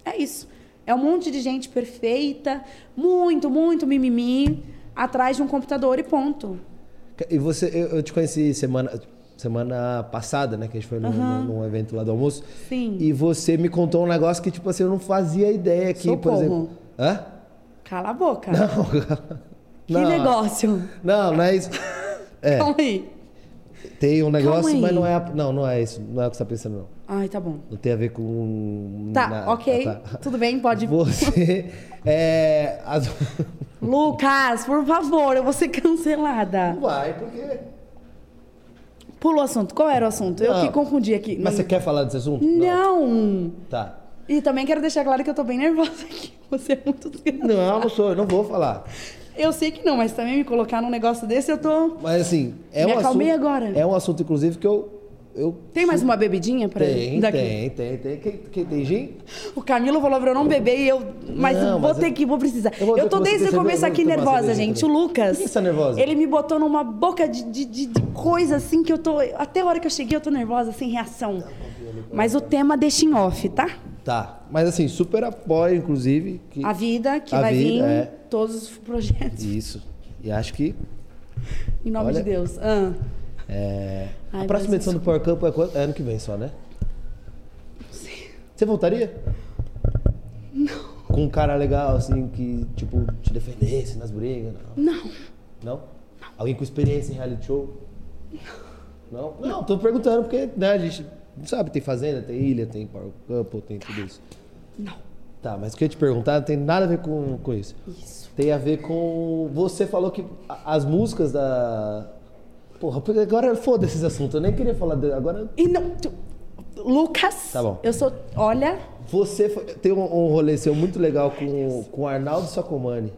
S3: É isso. É um monte de gente perfeita, muito, muito mimimi, atrás de um computador e ponto.
S1: E você, eu, te conheci semana, semana passada, né? Que a gente foi num, num- num evento lá do almoço.
S3: Sim.
S1: E você me contou um negócio que, tipo assim, eu não fazia ideia que, por
S3: Socorro.
S1: exemplo. Hã?
S3: Cala a boca.
S1: Não.
S3: que
S1: não.
S3: negócio.
S1: Não, não é isso. É,
S3: Calma aí.
S1: Tem um negócio, mas não é, a- não, não é isso. Não é o que você tá pensando, não.
S3: Ai, tá bom.
S1: Não tem a ver com.
S3: Tá,
S1: na-
S3: ok.
S1: ah, tá.
S3: Tudo bem, pode.
S1: Você é. as-
S3: Lucas, por favor, eu vou ser cancelada.
S1: Vai, porque.
S3: Pula o assunto. Qual era o assunto? Eu
S1: Não.
S3: que confundi aqui.
S1: Mas você quer falar desse assunto?
S3: Não.
S1: Tá.
S3: E também quero deixar claro que eu tô bem nervosa aqui. Você é muito.
S1: Não, não sou, eu não vou falar.
S3: Eu sei que não, mas também me colocar num negócio desse, eu tô.
S1: Mas assim, é
S3: Me
S1: um
S3: acalmei
S1: assunto.
S3: agora.
S1: É um assunto, inclusive, que eu, eu
S3: Tem mais uma bebidinha pra
S1: tem,
S3: daqui?
S1: tem, tem, tem. Quem, quem tem gin?
S3: O Camilo falou pra eu não beber e eu. Mas
S1: Não,
S3: vou
S1: mas
S3: ter
S1: eu-
S3: que, vou precisar.
S1: eu
S3: Eu,
S1: vou ter
S3: tô desde o começo aqui
S1: eu
S3: nervosa, gente.
S1: também.
S3: O Lucas.
S1: Por que você tá nervosa?
S3: Ele me botou numa boca de, de, de, de coisa assim que eu tô. Até a hora que eu cheguei, eu tô nervosa, sem reação. Mas o tema deixa em off, tá?
S1: Tá. Mas assim, super apoio, inclusive. que-
S3: A vida que
S1: A
S3: vai
S1: vida,
S3: vir,
S1: é.
S3: todos os projetos.
S1: Isso. E acho que
S3: Em nome
S1: Olha.
S3: de Deus. Ah.
S1: é...
S3: Ai,
S1: a próxima edição do Power Camp é, é ano que vem só, né? Você voltaria? Não. Com um cara legal, assim, que, tipo, te defendesse nas brigas? Não.
S3: Não.
S1: Não? Alguém com experiência em reality show? Não. Não, não tô perguntando porque, né, a gente não sabe, tem fazenda, tem ilha, tem Power Couple, tem tudo isso.
S3: Não.
S1: Tá, mas o que eu ia te perguntar não tem nada a ver com, com isso.
S3: Isso.
S1: Tem a ver com. Você falou que as músicas da. Porra, porque agora foda esses assuntos. Eu nem queria falar. De... Agora.
S3: E não. tu- Lucas.
S1: Tá bom.
S3: Eu sou. Olha.
S1: Você foi- tem um, um rolê seu muito legal com, com o Arnaldo Sacomani.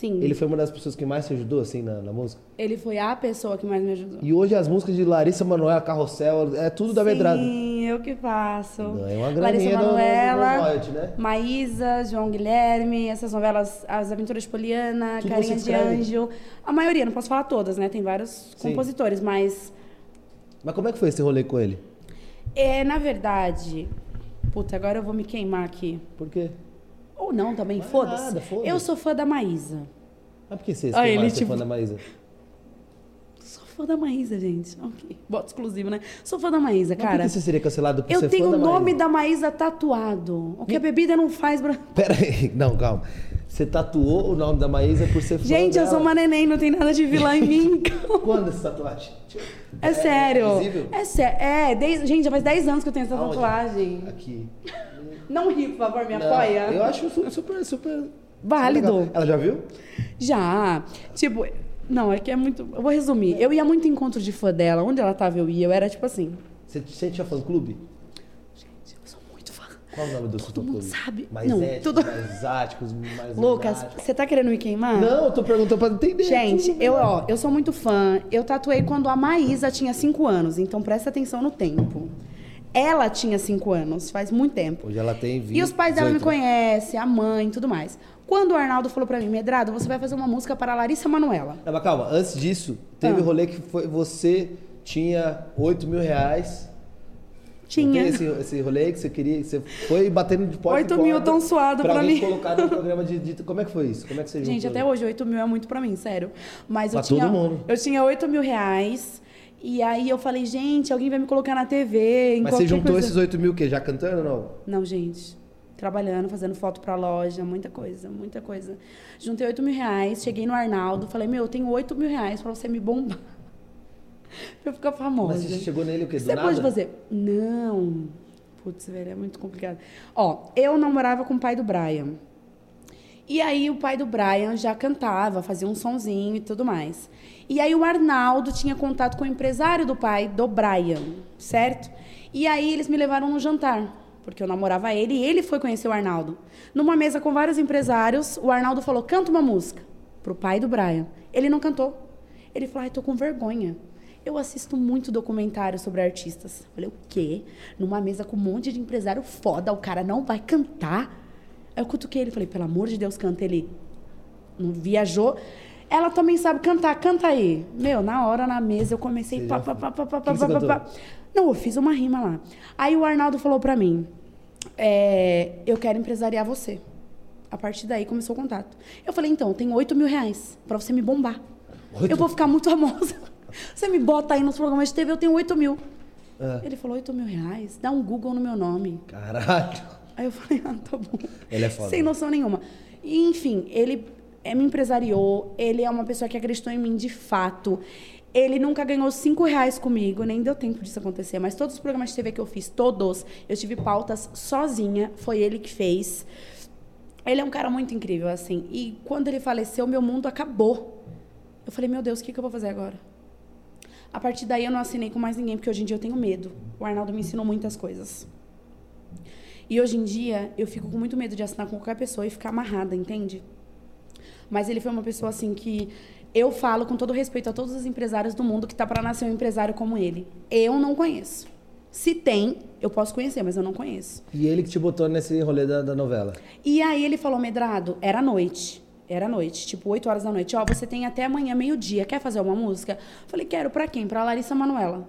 S3: Sim.
S1: Ele foi uma das pessoas que mais te ajudou, assim, na, na música.
S3: Ele foi a pessoa que mais me ajudou.
S1: E hoje as músicas de Larissa Manoela, Carrossel, é tudo da medrada.
S3: Sim, eu que faço.
S1: Ganha uma
S3: Larissa
S1: no- no- no
S3: Manuela,
S1: royalty, né?
S3: Maísa, João Guilherme, essas novelas, As Aventuras de Poliana,
S1: Tudo
S3: Carinha de? Anjo. A maioria, não posso falar todas, né? Tem vários
S1: Sim.
S3: compositores, mas
S1: Mas como é que foi esse rolê com ele?
S3: é, na verdade. Puta, agora eu vou me queimar aqui.
S1: Por quê?
S3: Ou não também, foda-se.
S1: foda-se.
S3: eu sou fã da Maísa.
S1: Mas por que você
S3: Ah, ele,
S1: fã
S3: tipo-
S1: da Maísa?
S3: Sou fã da Maísa, gente. Ok. Voto exclusivo, né? Sou fã da Maísa,
S1: Mas por
S3: cara.
S1: que você seria cancelado por
S3: Eu
S1: ser
S3: tenho
S1: fã
S3: o
S1: da
S3: nome
S1: Maísa?
S3: da Maísa tatuado. O que a bebida não faz pra.
S1: Pera aí, não, calma. Você tatuou o nome da Maísa por ser fã
S3: Gente, eu
S1: dela?
S3: sou uma neném, não tem nada de vilã em mim.
S1: Quando essa tatuagem?
S3: É sério.
S1: visível?
S3: É sério. É, dez- gente, já faz 10 anos que eu tenho essa
S1: Aonde?
S3: tatuagem.
S1: Aqui.
S3: Não ri, por favor, me
S1: Não,
S3: apoia.
S1: Eu acho su- super, super...
S3: Válido.
S1: legal. Ela já viu?
S3: Já. Tipo, não, é que é muito. Eu vou resumir. Eu ia muito em encontro de fã dela. Onde ela tava, eu ia. Eu era tipo assim.
S1: Você, você tinha fã-clube?
S3: Gente, eu sou muito fã.
S1: Qual o nome do seu
S3: Todo mundo sabe.
S1: Mais
S3: Não,
S1: éticos,
S3: tudo-
S1: mais exáticos, mais
S3: Lucas, você tá querendo me queimar?
S1: Não, eu tô perguntando pra entender.
S3: Gente, eu, ó, eu sou muito fã. Eu tatuei quando a Maísa tinha 5 anos, então presta atenção no tempo. Ela tinha 5 anos, faz muito tempo.
S1: Hoje ela tem 20,
S3: E os pais dela me
S1: 18.
S3: conhecem, a mãe e tudo mais. Quando o Arnaldo falou pra mim, Medrado, você vai fazer uma música para a Larissa Manoela.
S1: Não, mas calma, antes disso, teve
S3: Ah.
S1: um rolê que foi, você tinha 8 mil reais.
S3: Tinha.
S1: esse, esse rolê que você queria, que você foi batendo de porta
S3: 8
S1: em
S3: mil tão suado
S1: pra
S3: pra mim.
S1: colocar no programa de, de- Como é que foi isso? Como é que você
S3: Gente, até hoje 8 mil é muito pra mim, sério. Mas eu
S1: Pra
S3: tinha,
S1: todo mundo.
S3: eu tinha 8 mil reais. E aí eu falei, gente, alguém vai me colocar na TV. Em
S1: Mas você juntou
S3: coisa.
S1: esses 8 mil o quê? Já cantando ou não?
S3: Não, gente. Trabalhando, fazendo foto pra loja, muita coisa, muita coisa. Juntei 8 mil reais, cheguei no Arnaldo, falei, meu, eu tenho 8 mil reais pra você me bombar. pra eu ficar famosa.
S1: Mas você chegou nele o quê? Do
S3: Você
S1: nada?
S3: pode fazer? Não. Putz, velho, é muito complicado. Ó, eu namorava com o pai do Brian. E aí o pai do Brian já cantava, fazia um sonzinho e tudo mais. E aí o Arnaldo tinha contato com o empresário do pai do Brian, certo? E aí eles me levaram no jantar, porque eu namorava ele e ele foi conhecer o Arnaldo. Numa mesa com vários empresários, o Arnaldo falou: "Canta uma música" pro pai do Brian. Ele não cantou. Ele falou: "Ai, tô com vergonha". Eu assisto muito documentário sobre artistas. Falei, o quê? Numa mesa com um monte de empresário foda, o cara não vai cantar? Aí eu cutuquei ele, falei, pelo amor de Deus, canta. Ele não viajou. Ela também sabe cantar, canta aí. Meu, na hora, na mesa, eu comecei... Pá, pá, pá, pá, pá, pá, pá, pá. Não, eu fiz uma rima lá. Aí o Arnaldo falou pra mim, é, eu quero empresariar você. A partir daí começou o contato. Eu falei, então, eu tenho 8 mil reais pra você me bombar.
S1: Oito?
S3: Eu vou ficar muito famosa. Você me bota aí nos programas de TV, eu tenho 8 mil.
S1: Ah.
S3: Ele falou, 8 mil reais? Dá um Google no meu nome.
S1: Caralho.
S3: Aí eu falei, ah, tá bom.
S1: Ele é foda.
S3: Sem noção nenhuma. E, enfim, ele é, me empresariou, ele é uma pessoa que acreditou em mim de fato. Ele nunca ganhou cinco reais comigo, nem deu tempo disso acontecer. Mas todos os programas de TV que eu fiz, todos, eu tive pautas sozinha, foi ele que fez. Ele é um cara muito incrível, assim. E quando ele faleceu, meu mundo acabou. Eu falei, meu Deus, o que, que eu vou fazer agora? A partir daí eu não assinei com mais ninguém, porque hoje em dia eu tenho medo. O Arnaldo me ensinou muitas coisas. E hoje em dia eu fico com muito medo de assinar com qualquer pessoa e ficar amarrada, entende? Mas ele foi uma pessoa assim que eu falo com todo respeito a todos os empresários do mundo que tá para nascer um empresário como ele. Eu não conheço. Se tem, eu posso conhecer, mas eu não conheço.
S1: E ele que te botou nesse rolê da, da novela.
S3: E aí ele falou, Medrado, era noite. Era noite, tipo 8 horas da noite. Ó, você tem até amanhã, meio-dia. Quer fazer uma música? Falei, quero. Pra quem? Pra Larissa Manoela.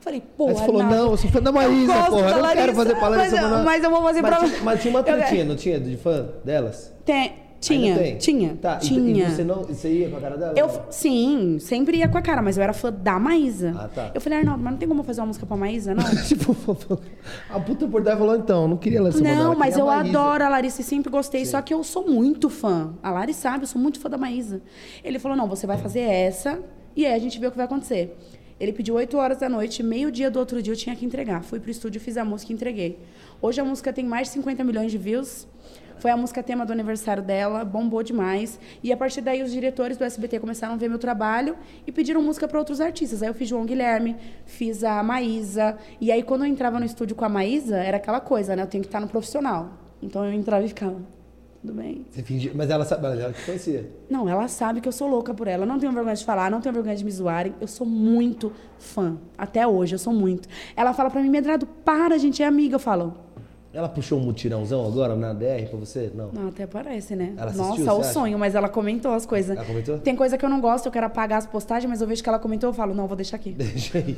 S3: Falei, pô,
S1: Aí você falou, não, eu sou fã da
S3: gosto
S1: porra. Eu não quero fazer pra Larissa
S3: mas,
S1: Manoela.
S3: mas eu vou fazer
S1: mas
S3: pra...
S1: Tinha, mas tinha uma
S3: Eu-
S1: tretinha, não tinha? De fã delas?
S3: Tem, tinha, tinha,
S1: Tá, e-
S3: tinha.
S1: E, você, não, você ia com a cara dela?
S3: Eu, sim, sempre ia com a cara, mas eu era fã da Maísa.
S1: Ah, tá.
S3: Eu falei, Arnaldo, mas não tem como fazer uma música pra Maísa, não?
S1: tipo, a puta por trás falou, então, não queria Larissa Manoela,
S3: Não, mas eu
S1: Maísa.
S3: adoro a Larissa e sempre gostei, só que eu sou muito fã. A Lari sabe, eu sou muito fã da Maísa. Ele falou: não, você vai fazer essa e aí a gente vê o que vai acontecer. Ele pediu 8 horas da noite, meio-dia do outro dia eu tinha que entregar. Fui pro estúdio, fiz a música e entreguei. Hoje a música tem mais de 50 milhões de views. Foi a música tema do aniversário dela, bombou demais. E a partir daí os diretores do SBT começaram a ver meu trabalho e pediram música para outros artistas. Aí eu fiz João Guilherme, fiz a Maísa. E aí quando eu entrava no estúdio com a Maísa, era aquela coisa, né? Eu tenho que estar no profissional. Então eu entrava e ficava, tudo bem?
S1: Você fingia, mas ela sabe, ela te conhecia.
S3: Não, ela sabe que eu sou louca por ela. Eu não tenho vergonha de falar, não tenho vergonha de me zoarem. Eu sou muito fã. Até hoje, eu sou muito. Ela fala pra mim, Medrado, para, a gente é amiga. Eu falo,
S1: Ela puxou um mutirãozão agora na DR pra você? Não.
S3: não, até parece, né?
S1: Ela assistiu,
S3: Nossa, o
S1: acha?
S3: sonho, mas ela comentou as coisas.
S1: Ela comentou?
S3: Tem coisa que eu não gosto, eu quero apagar as postagens, mas eu vejo que ela comentou, eu falo, não, vou deixar aqui.
S1: Deixa aí.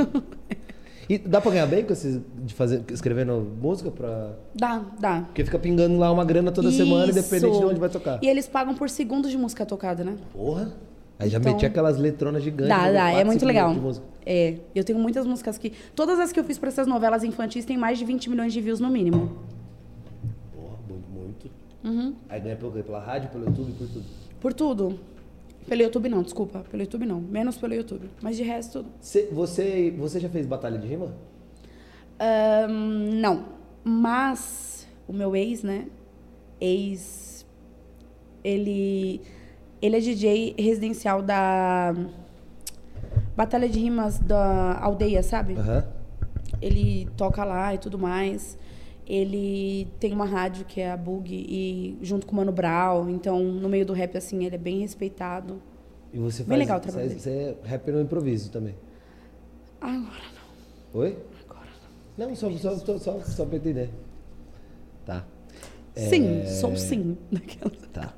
S1: E dá pra ganhar bem com esses, de fazer, escrevendo música pra...
S3: Dá, dá.
S1: Porque fica pingando lá uma grana toda semana,
S3: Isso.
S1: independente de onde vai tocar.
S3: E eles pagam por segundos de música tocada, né?
S1: Porra. Aí já
S3: Então-
S1: meti aquelas letronas gigantes.
S3: Dá,
S1: né?
S3: dá, é muito legal. É, eu tenho muitas músicas que. Todas as que eu fiz pra essas novelas infantis têm mais de 20 milhões de views no mínimo. Uhum.
S1: Aí ganha pelo quê? Pela rádio, pelo YouTube, por tudo.
S3: Por tudo. Pelo YouTube não, desculpa. Pelo YouTube não. Menos pelo YouTube. Mas de resto, tudo.
S1: Cê- você, você já fez batalha de rima?
S3: Ahn, não. Mas o meu ex, né? Ex. Ele. Ele é DJ residencial da. Batalha de Rimas da aldeia, sabe?
S1: Aham.
S3: Ele toca lá e tudo mais. Ele tem uma rádio que é a Bug e junto com o Mano Brown, então no meio do rap assim, ele é bem respeitado.
S1: E você faz...
S3: Bem legal o trabalho
S1: Você, você é rapper no improviso também.
S3: Agora não,
S1: Oi?
S3: agora
S1: Não, só, só, só, só, só pra entender. Tá.
S3: não. Sim, sou sim.
S1: Tá.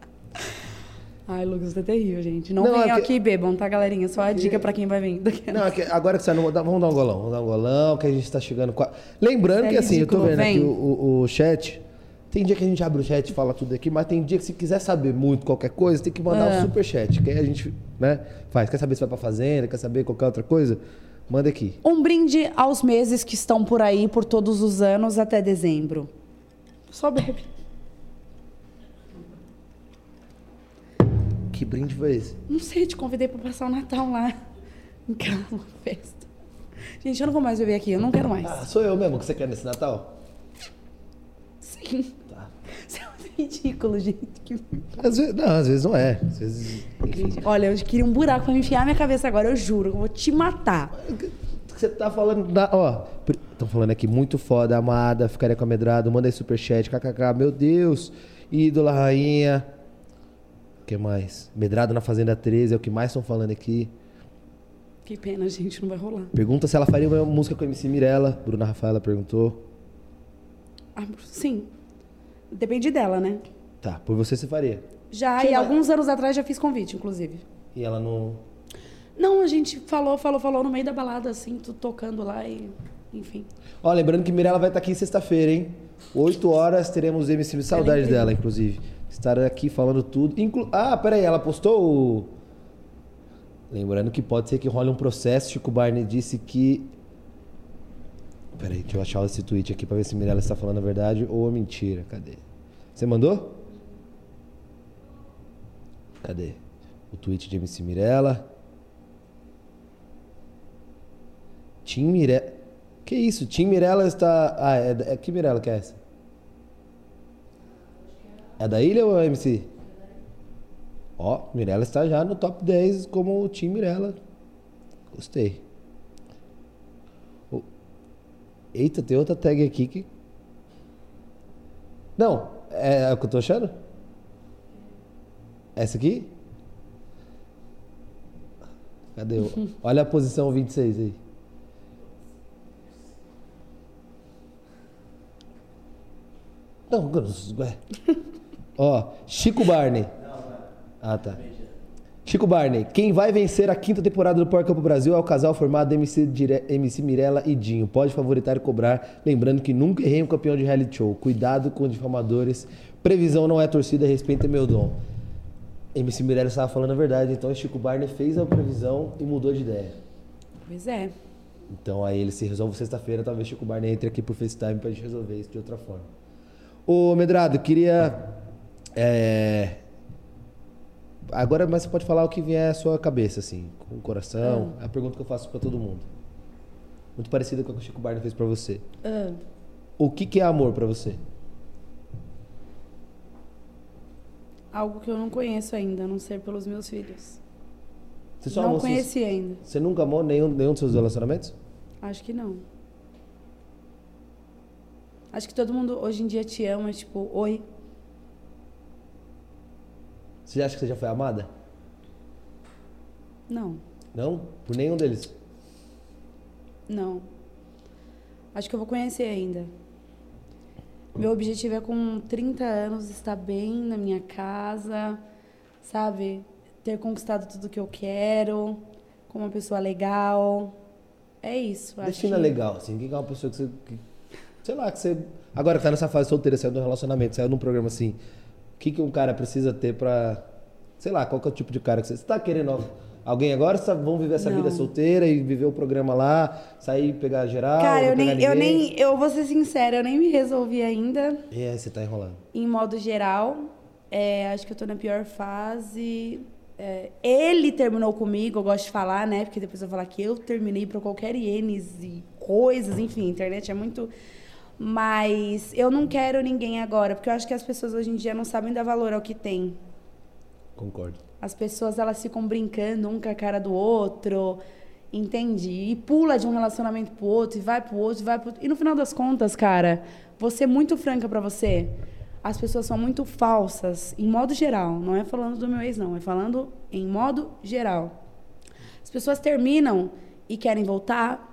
S3: Ai, Lucas, tá terrível, gente. Não
S1: Não,
S3: venham
S1: é que-
S3: aqui e bebam, tá, galerinha? Só a dica pra quem vai vir.
S1: Não, é que agora que você não. Vamos dar um golão. Vamos dar um golão, que a gente tá chegando. qua- Lembrando
S3: É
S1: que assim, eu tô vendo aqui
S3: vem.
S1: o, o- o chat. Tem dia que a gente abre o chat e fala tudo aqui, mas tem dia que se quiser saber muito qualquer coisa, tem que mandar
S3: É.
S1: um super chat. Que aí a gente, né, faz. Quer saber se vai pra fazenda, quer saber qualquer outra coisa? Manda aqui.
S3: Um brinde aos meses que estão por aí por todos os anos até dezembro. Só bebe.
S1: Que brinde foi esse?
S3: Não sei, te convidei pra passar o Natal lá. Em casa, uma festa. Gente, eu não vou mais beber aqui, eu não quero mais.
S1: Ah, sou eu mesmo que você quer nesse Natal?
S3: Sim.
S1: Tá.
S3: Isso é muito ridículo, gente. Que-
S1: Às vezes, não, às vezes não é. Às vezes.
S3: Olha, eu queria um buraco pra me enfiar na minha cabeça agora, eu juro, eu vou te matar.
S1: Você tá falando da. Ó, estão falando aqui, muito foda, amada, ficaria com a medrado, manda aí superchat, kkk, meu Deus, ídola, rainha. O que mais? Medrado na Fazenda 13, é o que mais estão falando aqui.
S3: Que pena, gente, não vai rolar.
S1: Pergunta se ela faria uma música com a MC Mirella, Bruna Rafaela perguntou.
S3: Ah, sim. Depende dela, né?
S1: Tá, por você você faria.
S3: Já,
S1: Quem
S3: e
S1: vai-
S3: alguns anos atrás já fiz convite, inclusive.
S1: E ela não.
S3: Não, a gente falou, falou, falou no meio da balada, assim, tu tocando lá e. Enfim.
S1: Ó, lembrando que Mirella vai estar aqui sexta-feira, hein? 8 horas teremos MC,
S3: incrível.
S1: dela, inclusive. Estará aqui falando tudo. Inclu... Ah, peraí, ela postou o. Lembrando que pode ser que role um processo. Chico Barney disse que. Peraí, deixa eu achar esse tweet aqui pra ver se Mirella está falando a verdade ou a mentira. Cadê? Você mandou? Cadê? O tweet de MC Mirella. Tim Mirella. Que isso? Tim Mirella está. Ah, é, é que Mirella que é essa? É da ilha ou é MC? Ó, Mirella está já no top 10 como o Tim Mirella. Gostei. O- Eita, tem outra tag aqui que. Não, é o que eu tô achando? Essa aqui? Cadê? Olha a posição 26 aí. Não, ué. Ó, Chico Barney. Ah, tá. Chico Barney, quem vai vencer a quinta temporada do Power Campo Brasil é o casal formado MC, Dire... MC Mirella e Dinho. Pode favoritar e cobrar, lembrando que nunca errei um campeão de reality show. Cuidado com difamadores. Previsão não é torcida, respeita meu dom. MC Mirella estava falando a verdade, então Chico Barney fez a previsão e mudou de ideia.
S3: Pois é.
S1: Então aí ele se resolve sexta-feira, talvez Chico Barney entre aqui pro FaceTime pra gente resolver isso de outra forma. Ô Medrado, queria. é, Agora, mas você pode falar o que vier à sua cabeça, assim, com o coração. É a pergunta que eu faço pra todo mundo. Muito parecida com a que o Chico Barney fez pra você.
S3: Ah,
S1: O que, que é amor pra você?
S3: algo que eu não conheço ainda, a não ser pelos meus filhos.
S1: Você só
S3: não
S1: amou seus-
S3: conheci ainda.
S1: Você nunca amou nenhum, nenhum dos seus relacionamentos?
S3: Acho que não. Acho que todo mundo hoje em dia te ama, tipo, oi.
S1: Você acha que você já foi amada?
S3: Não,
S1: Não? Por nenhum deles?
S3: não. Acho que eu vou conhecer ainda. Meu objetivo é com 30 anos estar bem na minha casa, sabe? Ter conquistado tudo que eu quero, com uma pessoa legal. É isso. acho
S1: Defina
S3: que-
S1: legal, assim. Quem é uma pessoa que você. Sei lá, que você. Agora que tá nessa fase solteira, saiu do relacionamento, saiu num programa assim. O que, que um cara precisa ter pra. Sei lá, qual que é o tipo de cara que você. Você tá querendo alguém agora? Você tá- vão viver essa
S3: Não.
S1: vida solteira e viver o programa lá, sair pegar geral?
S3: Cara, eu nem, eu nem. Eu vou ser sincera, eu nem me resolvi ainda.
S1: E aí você tá enrolando.
S3: em modo geral. É, acho que eu tô na pior fase. É, ele terminou comigo, eu gosto de falar, né? Porque depois eu vou falar que eu terminei por qualquer ienes e coisas, enfim, a internet é muito. Mas eu não quero ninguém agora, porque eu acho que as pessoas hoje em dia não sabem dar valor ao que tem.
S1: Concordo.
S3: As pessoas elas ficam brincando um com a cara do outro, entende? E pula de um relacionamento pro outro, e vai pro outro, e vai pro outro. E no final das contas, cara, vou ser muito franca pra você. As pessoas são muito falsas, em modo geral. Não é falando do meu ex, não. É falando em modo geral. As pessoas terminam e querem voltar.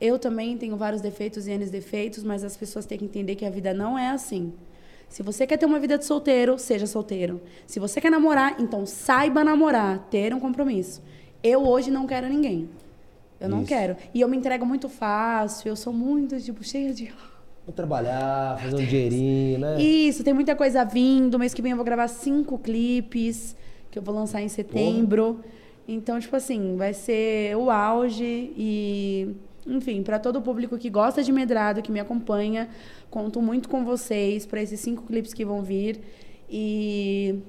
S3: Eu também tenho vários defeitos e N defeitos, mas as pessoas têm que entender que a vida não é assim. Se você quer ter uma vida de solteiro, seja solteiro. Se você quer namorar, então saiba namorar, ter um compromisso. Eu hoje não quero ninguém. Eu não
S1: Isso.
S3: quero. E eu me entrego muito fácil, eu sou muito, tipo, cheia de.
S1: Vou trabalhar, fazer um dinheirinho, né?
S3: Isso, tem muita coisa vindo. Mês que vem eu vou gravar cinco clipes que eu vou lançar em setembro. Então, tipo assim, vai ser o auge e, enfim, para todo o público que gosta de medrado, que me acompanha, conto muito com vocês para esses cinco clipes que vão vir. E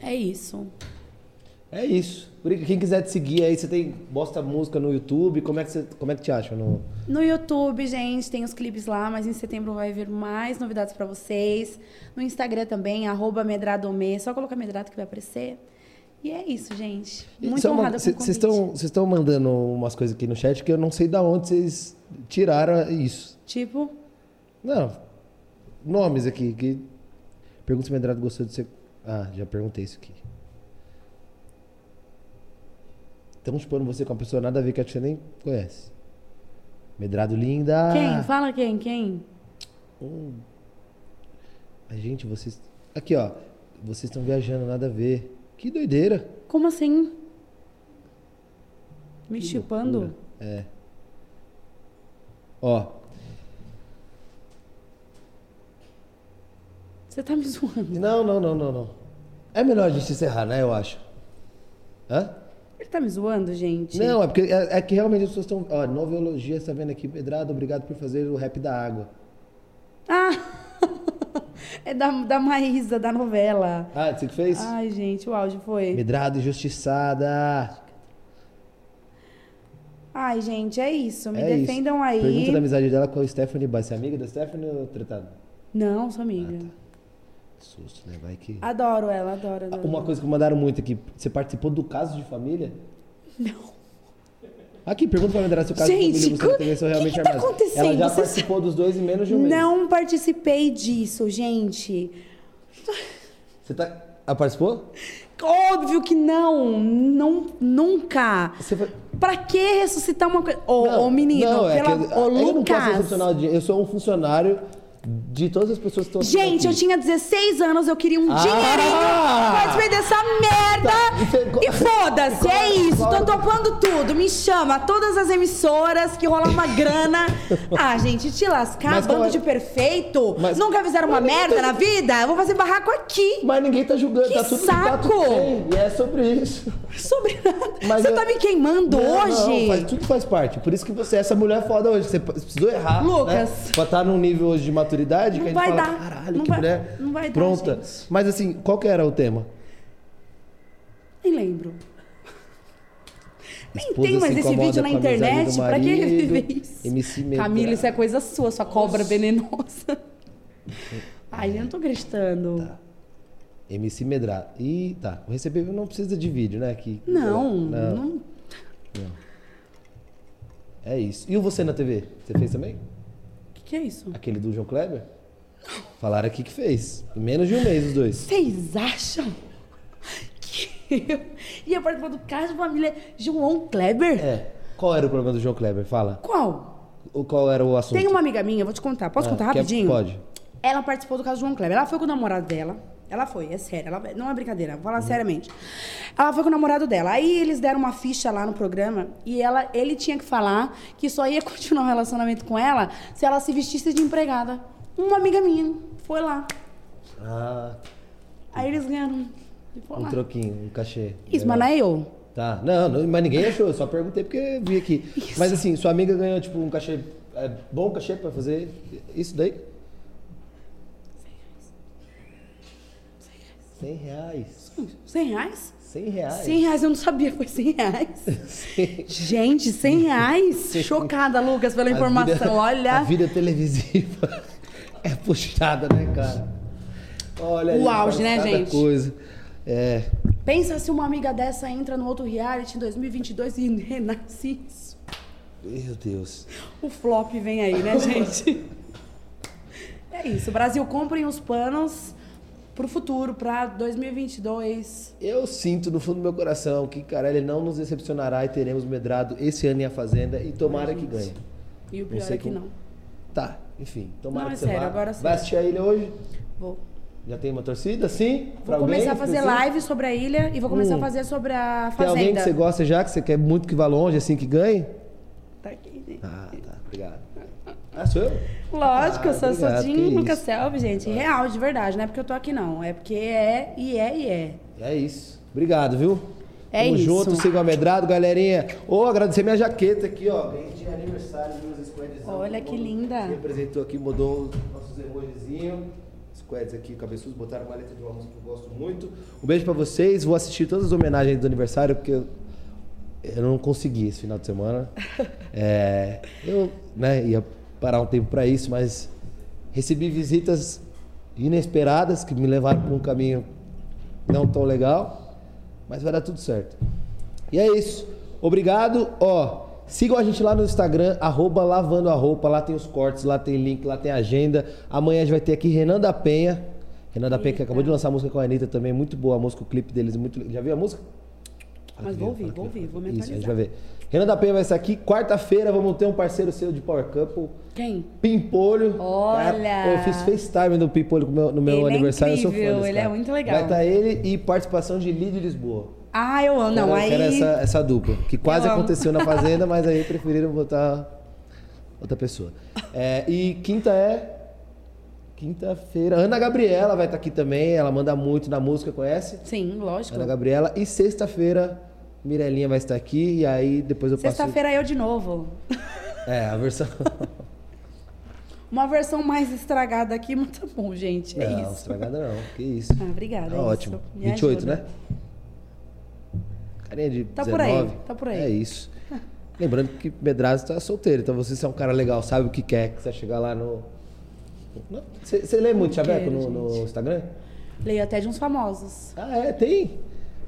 S3: é isso.
S1: É isso. Quem quiser te seguir aí, você tem bosta música no YouTube, como é que, você, como é que te acha? No...
S3: No YouTube, gente, tem os clipes lá, mas em setembro vai vir mais novidades pra vocês. No Instagram também, arroba medradomê. Só colocar medrado que vai aparecer. E é isso, gente. Muito
S1: Só uma-
S3: honrada com
S1: cê-
S3: convite.
S1: Vocês estão vocês estão mandando umas coisas aqui no chat que eu não sei da onde vocês tiraram isso.
S3: Tipo,
S1: Não, nomes aqui. Que... Pergunta se o Medrado gostou de ser. Ah, já perguntei isso aqui. Estão chupando você com uma pessoa nada a ver que que você nem conhece. Medrado linda.
S3: quem? Fala quem? Quem?
S1: A gente, vocês. Aqui, ó. Vocês estão viajando, nada a ver. Que doideira.
S3: Como assim? Me
S1: Que
S3: chupando?
S1: loucura. É. Ó,
S3: Você tá me zoando.
S1: não, não, não, não, não. É melhor a gente encerrar, né? Eu acho. Hã?
S3: Ele tá me zoando, gente?
S1: Não, é porque é, é que realmente as pessoas estão. Ó, noveologia, você tá vendo aqui? Pedrado, obrigado por fazer o rap da água.
S3: Ah! É da, da Maísa, da novela.
S1: Ah, você que fez?
S3: Ai, gente, o áudio foi.
S1: Medrado injustiçada.
S3: Ai, gente, é isso. Me
S1: é
S3: defendam
S1: isso.
S3: aí.
S1: Pergunta da amizade dela com a Stephanie Bass. Você é amiga da Stephanie ou tretado?
S3: Não, sou amiga.
S1: Ah, tá. Susto, né? Vai que.
S3: Adoro ela, adoro. adoro.
S1: Uma coisa que mandaram muito aqui. Você participou do caso de família?
S3: Não.
S1: Aqui, pergunta pra Medrado se o caso
S3: Gente,
S1: você
S3: co-
S1: teve são
S3: que
S1: realmente
S3: que tá
S1: armados.
S3: acontecendo?
S1: Ela já
S3: Vocês-
S1: participou dos dois em menos de um mês.
S3: Não participei disso, gente.
S1: Você tá. Ah, participou?
S3: Óbvio que não. Não, nunca.
S1: Você foi...
S3: Pra que ressuscitar uma coisa? Ô, ô, menino,
S1: não, é
S3: pela...
S1: que eu,
S3: ô,
S1: eu não posso ser
S3: Lucas.
S1: funcionário de, Eu sou um funcionário de todas as pessoas que estão
S3: Gente, eu
S1: aqui.
S3: tinha 16 anos, eu queria um
S1: Ah!
S3: dinheirinho. Pode perder essa merda.
S1: Tá, e
S3: E foda-se, é isso.
S1: Qual-
S3: Tô topando tudo. Me chama, todas as emissoras que rolar uma grana. Ah, gente, te lascar,
S1: Mas
S3: bando
S1: é-
S3: de perfeito.
S1: Mas-
S3: Nunca fizeram uma
S1: Mas
S3: merda
S1: tá-
S3: na vida? Eu vou fazer barraco aqui.
S1: Mas ninguém tá julgando,
S3: Que
S1: tá tudo
S3: saco!
S1: Tá tudo bem, e é sobre isso.
S3: Sobre nada.
S1: Mas
S3: Você
S1: eu-
S3: tá me queimando
S1: Não,
S3: hoje?
S1: Não, faz, tudo faz parte. Por isso que você é essa mulher foda hoje. Você precisou errar.
S3: Lucas.
S1: Né? Pra estar num nível hoje de maturidade
S3: Não
S1: que a gente
S3: vai
S1: fala,
S3: dar.
S1: caralho,
S3: Não
S1: que
S3: vai-
S1: mulher
S3: não vai dar,
S1: pronta.
S3: gente.
S1: Mas assim, qual que era o tema?
S3: Nem lembro. Nem tem mais
S1: se
S3: esse vídeo na internet. Pra que reviver isso?
S1: MC.
S3: Camila, isso é coisa sua, sua cobra venenosa. Ai, eu não tô gritando.
S1: Tá. MC Medrado. Ih, tá. O recebível não precisa de vídeo, né? Que,
S3: Não,
S1: não.
S3: não.
S1: É isso. E o Você na TV? Você fez também?
S3: Que, é isso?
S1: Aquele do João Kleber? Falaram aqui que fez. Em menos de um mês, os dois.
S3: Vocês acham que eu ia participar do caso de família João Kleber?
S1: É. Qual era o problema do João Kleber? Fala.
S3: Qual?
S1: O- Qual era o assunto?
S3: Tem uma amiga minha, vou te contar. Posso
S1: Ah,
S3: contar
S1: quer-
S3: rapidinho?
S1: Pode.
S3: Ela participou do caso do João Kleber. Ela foi com o namorado dela. Ela foi, é sério. Ela, não é brincadeira, vou
S1: Uhum.
S3: falar seriamente. Ela foi com o namorado dela. Aí eles deram uma ficha lá no programa e ela, ele tinha que falar que só ia continuar o relacionamento com ela se ela se vestisse de empregada. Uma amiga minha foi lá.
S1: Ah,
S3: Aí eles ganharam.
S1: Um
S3: lá.
S1: troquinho, um cachê.
S3: Isso, mas não é eu.
S1: Tá. Não, não, mas ninguém achou. Eu só perguntei porque vi aqui. Mas assim, sua amiga ganhou, tipo, um cachê... É, bom cachê pra fazer isso daí? 100 reais.
S3: 100 reais?
S1: 100 reais.
S3: 100 reais, eu não sabia, foi 100 reais. Gente, 100 reais? Chocada, Lucas, pela
S1: A
S3: informação.
S1: vida-
S3: Olha.
S1: A vida televisiva é puxada, né, cara? Olha,
S3: O auge, né, gente?
S1: coisa. É.
S3: Pensa se uma amiga dessa entra no outro reality em 2022 e renasce isso.
S1: Meu Deus.
S3: O flop vem aí, né, gente? É isso. Brasil, comprem os panos pro futuro, pra 2022.
S1: Eu sinto no fundo do meu coração que Carelli não nos decepcionará e teremos medrado esse ano em A Fazenda e tomara que ganhe.
S3: E o pior
S1: sei
S3: é que
S1: como-
S3: não.
S1: Tá, enfim. Tomara
S3: Não, é
S1: que você
S3: sério,
S1: vá.
S3: agora é
S1: Vai
S3: sério.
S1: assistir a ilha hoje?
S3: Vou,
S1: Já tem uma torcida? Sim?
S3: Vou começar a fazer live sobre a ilha e vou começar
S1: Hum.
S3: a fazer sobre a
S1: Tem alguém que
S3: Fazenda.
S1: você gosta já, que você quer muito que vá longe, assim, que ganhe?
S3: Tá aqui, né?
S1: Ah, tá. Obrigado. Ah, sou eu?
S3: Lógico,
S1: Ah,
S3: eu sou
S1: obrigado,
S3: Lucas. Selvi, gente. Real, de verdade. Não é porque eu tô aqui, não. É porque é e é e é.
S1: É isso. Obrigado, viu?
S3: É
S1: Tamo
S3: isso.
S1: junto, sigam a Medrado, galerinha. Ô, agradecer minha jaqueta aqui, ó. Ganhei de aniversário meus squads.
S3: Olha que linda.
S1: Representou aqui, mudou os nossos emojizinhos. Squads aqui, cabeçudos, botaram uma letra de uma música que eu gosto muito. Um beijo pra vocês. Vou assistir todas as homenagens do aniversário, porque eu, eu não consegui esse final de semana. É, eu né, ia parar um tempo pra isso, mas recebi visitas inesperadas que me levaram para um caminho não tão legal, mas vai dar tudo certo. E é isso. Obrigado. Ó, sigam a gente lá no Instagram, arroba lavando a roupa. Lá tem os cortes, lá tem link, lá tem agenda. Amanhã a gente vai ter aqui Renan da Penha. Renan da Penha que acabou de lançar a música com a Anitta também, muito boa a música, o clipe deles muito. Já viu a música?
S3: Mas vou ouvir, vou ouvir, vou me
S1: Isso, a gente vai ver. Renan da Penha vai estar aqui. Quarta-feira vamos ter um parceiro seu de Power Couple.
S3: Quem?
S1: Pimpolho.
S3: Olha!
S1: Eu fiz FaceTime do Pimpolho no meu,
S3: Ele é
S1: aniversário. eu sou fã
S3: incrível, ele é
S1: cara.
S3: muito legal.
S1: Vai estar ele e participação de Lídio Lisboa.
S3: Ah, eu amo. Não, aí.
S1: quero essa, essa dupla. Que quase
S3: Eu amo.
S1: aconteceu na Fazenda, mas aí preferiram botar outra pessoa. É, e quinta é. Quinta-feira. Ana Gabriela vai estar aqui também. Ela manda muito na música, conhece?
S3: Sim, lógico.
S1: Ana Gabriela. E sexta-feira, Mirelinha vai estar aqui. E aí depois eu passo.
S3: Sexta-feira eu de novo.
S1: É, a versão.
S3: Uma versão mais estragada aqui, mas tá bom, gente. É
S1: não,
S3: isso.
S1: estragada não. Que isso.
S3: Ah, obrigada.
S1: Tá
S3: é
S1: ótimo.
S3: isso. Me
S1: 28,
S3: ajuda.
S1: né? Carinha de
S3: Tá
S1: 19.
S3: por aí, tá por aí.
S1: É isso. Lembrando que Medrado está solteiro, então você se é um cara legal, sabe o que quer, que você vai chegar lá no. Você, você lê muito Chaveco no, no. Instagram?
S3: Leio até de uns famosos.
S1: Ah, é, tem.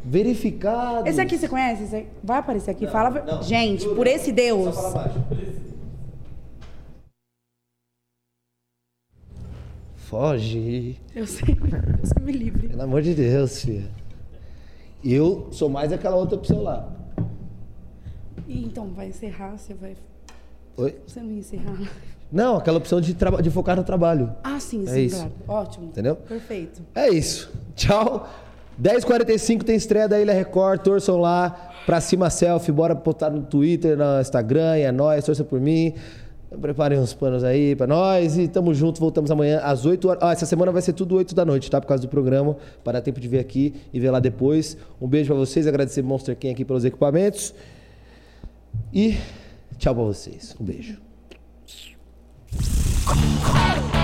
S1: Verificado.
S3: Esse aqui você conhece? Esse Vai aparecer aqui.
S1: Não,
S3: Fala.
S1: não.
S3: Gente,
S1: Juro.
S3: por esse Deus.
S1: Só fala baixo. Foge.
S3: Eu sei. Deus que me livre.
S1: Pelo amor de Deus, filha. Eu sou mais aquela outra pro seu lado.
S3: E então, vai encerrar? Você vai.
S1: Oi?
S3: Você não ia encerrar?
S1: Não, aquela opção de, de focar no trabalho.
S3: Ah, sim,
S1: É
S3: sim,
S1: isso.
S3: claro. Ótimo.
S1: Entendeu?
S3: Perfeito.
S1: É isso. Tchau. 10h45 tem estreia da Ilha Record. Torçam lá. Pra cima selfie. Bora botar no Twitter, no Instagram. e É nóis. Torça por mim. Preparem uns panos aí pra nós. E tamo junto. Voltamos amanhã às 8 horas. Ah, essa semana vai ser tudo 8 da noite, tá? Por causa do programa. Para dar tempo de ver aqui e ver lá depois. Um beijo pra vocês. Agradecer Monster King aqui pelos equipamentos. E tchau pra vocês. Um beijo. Come on.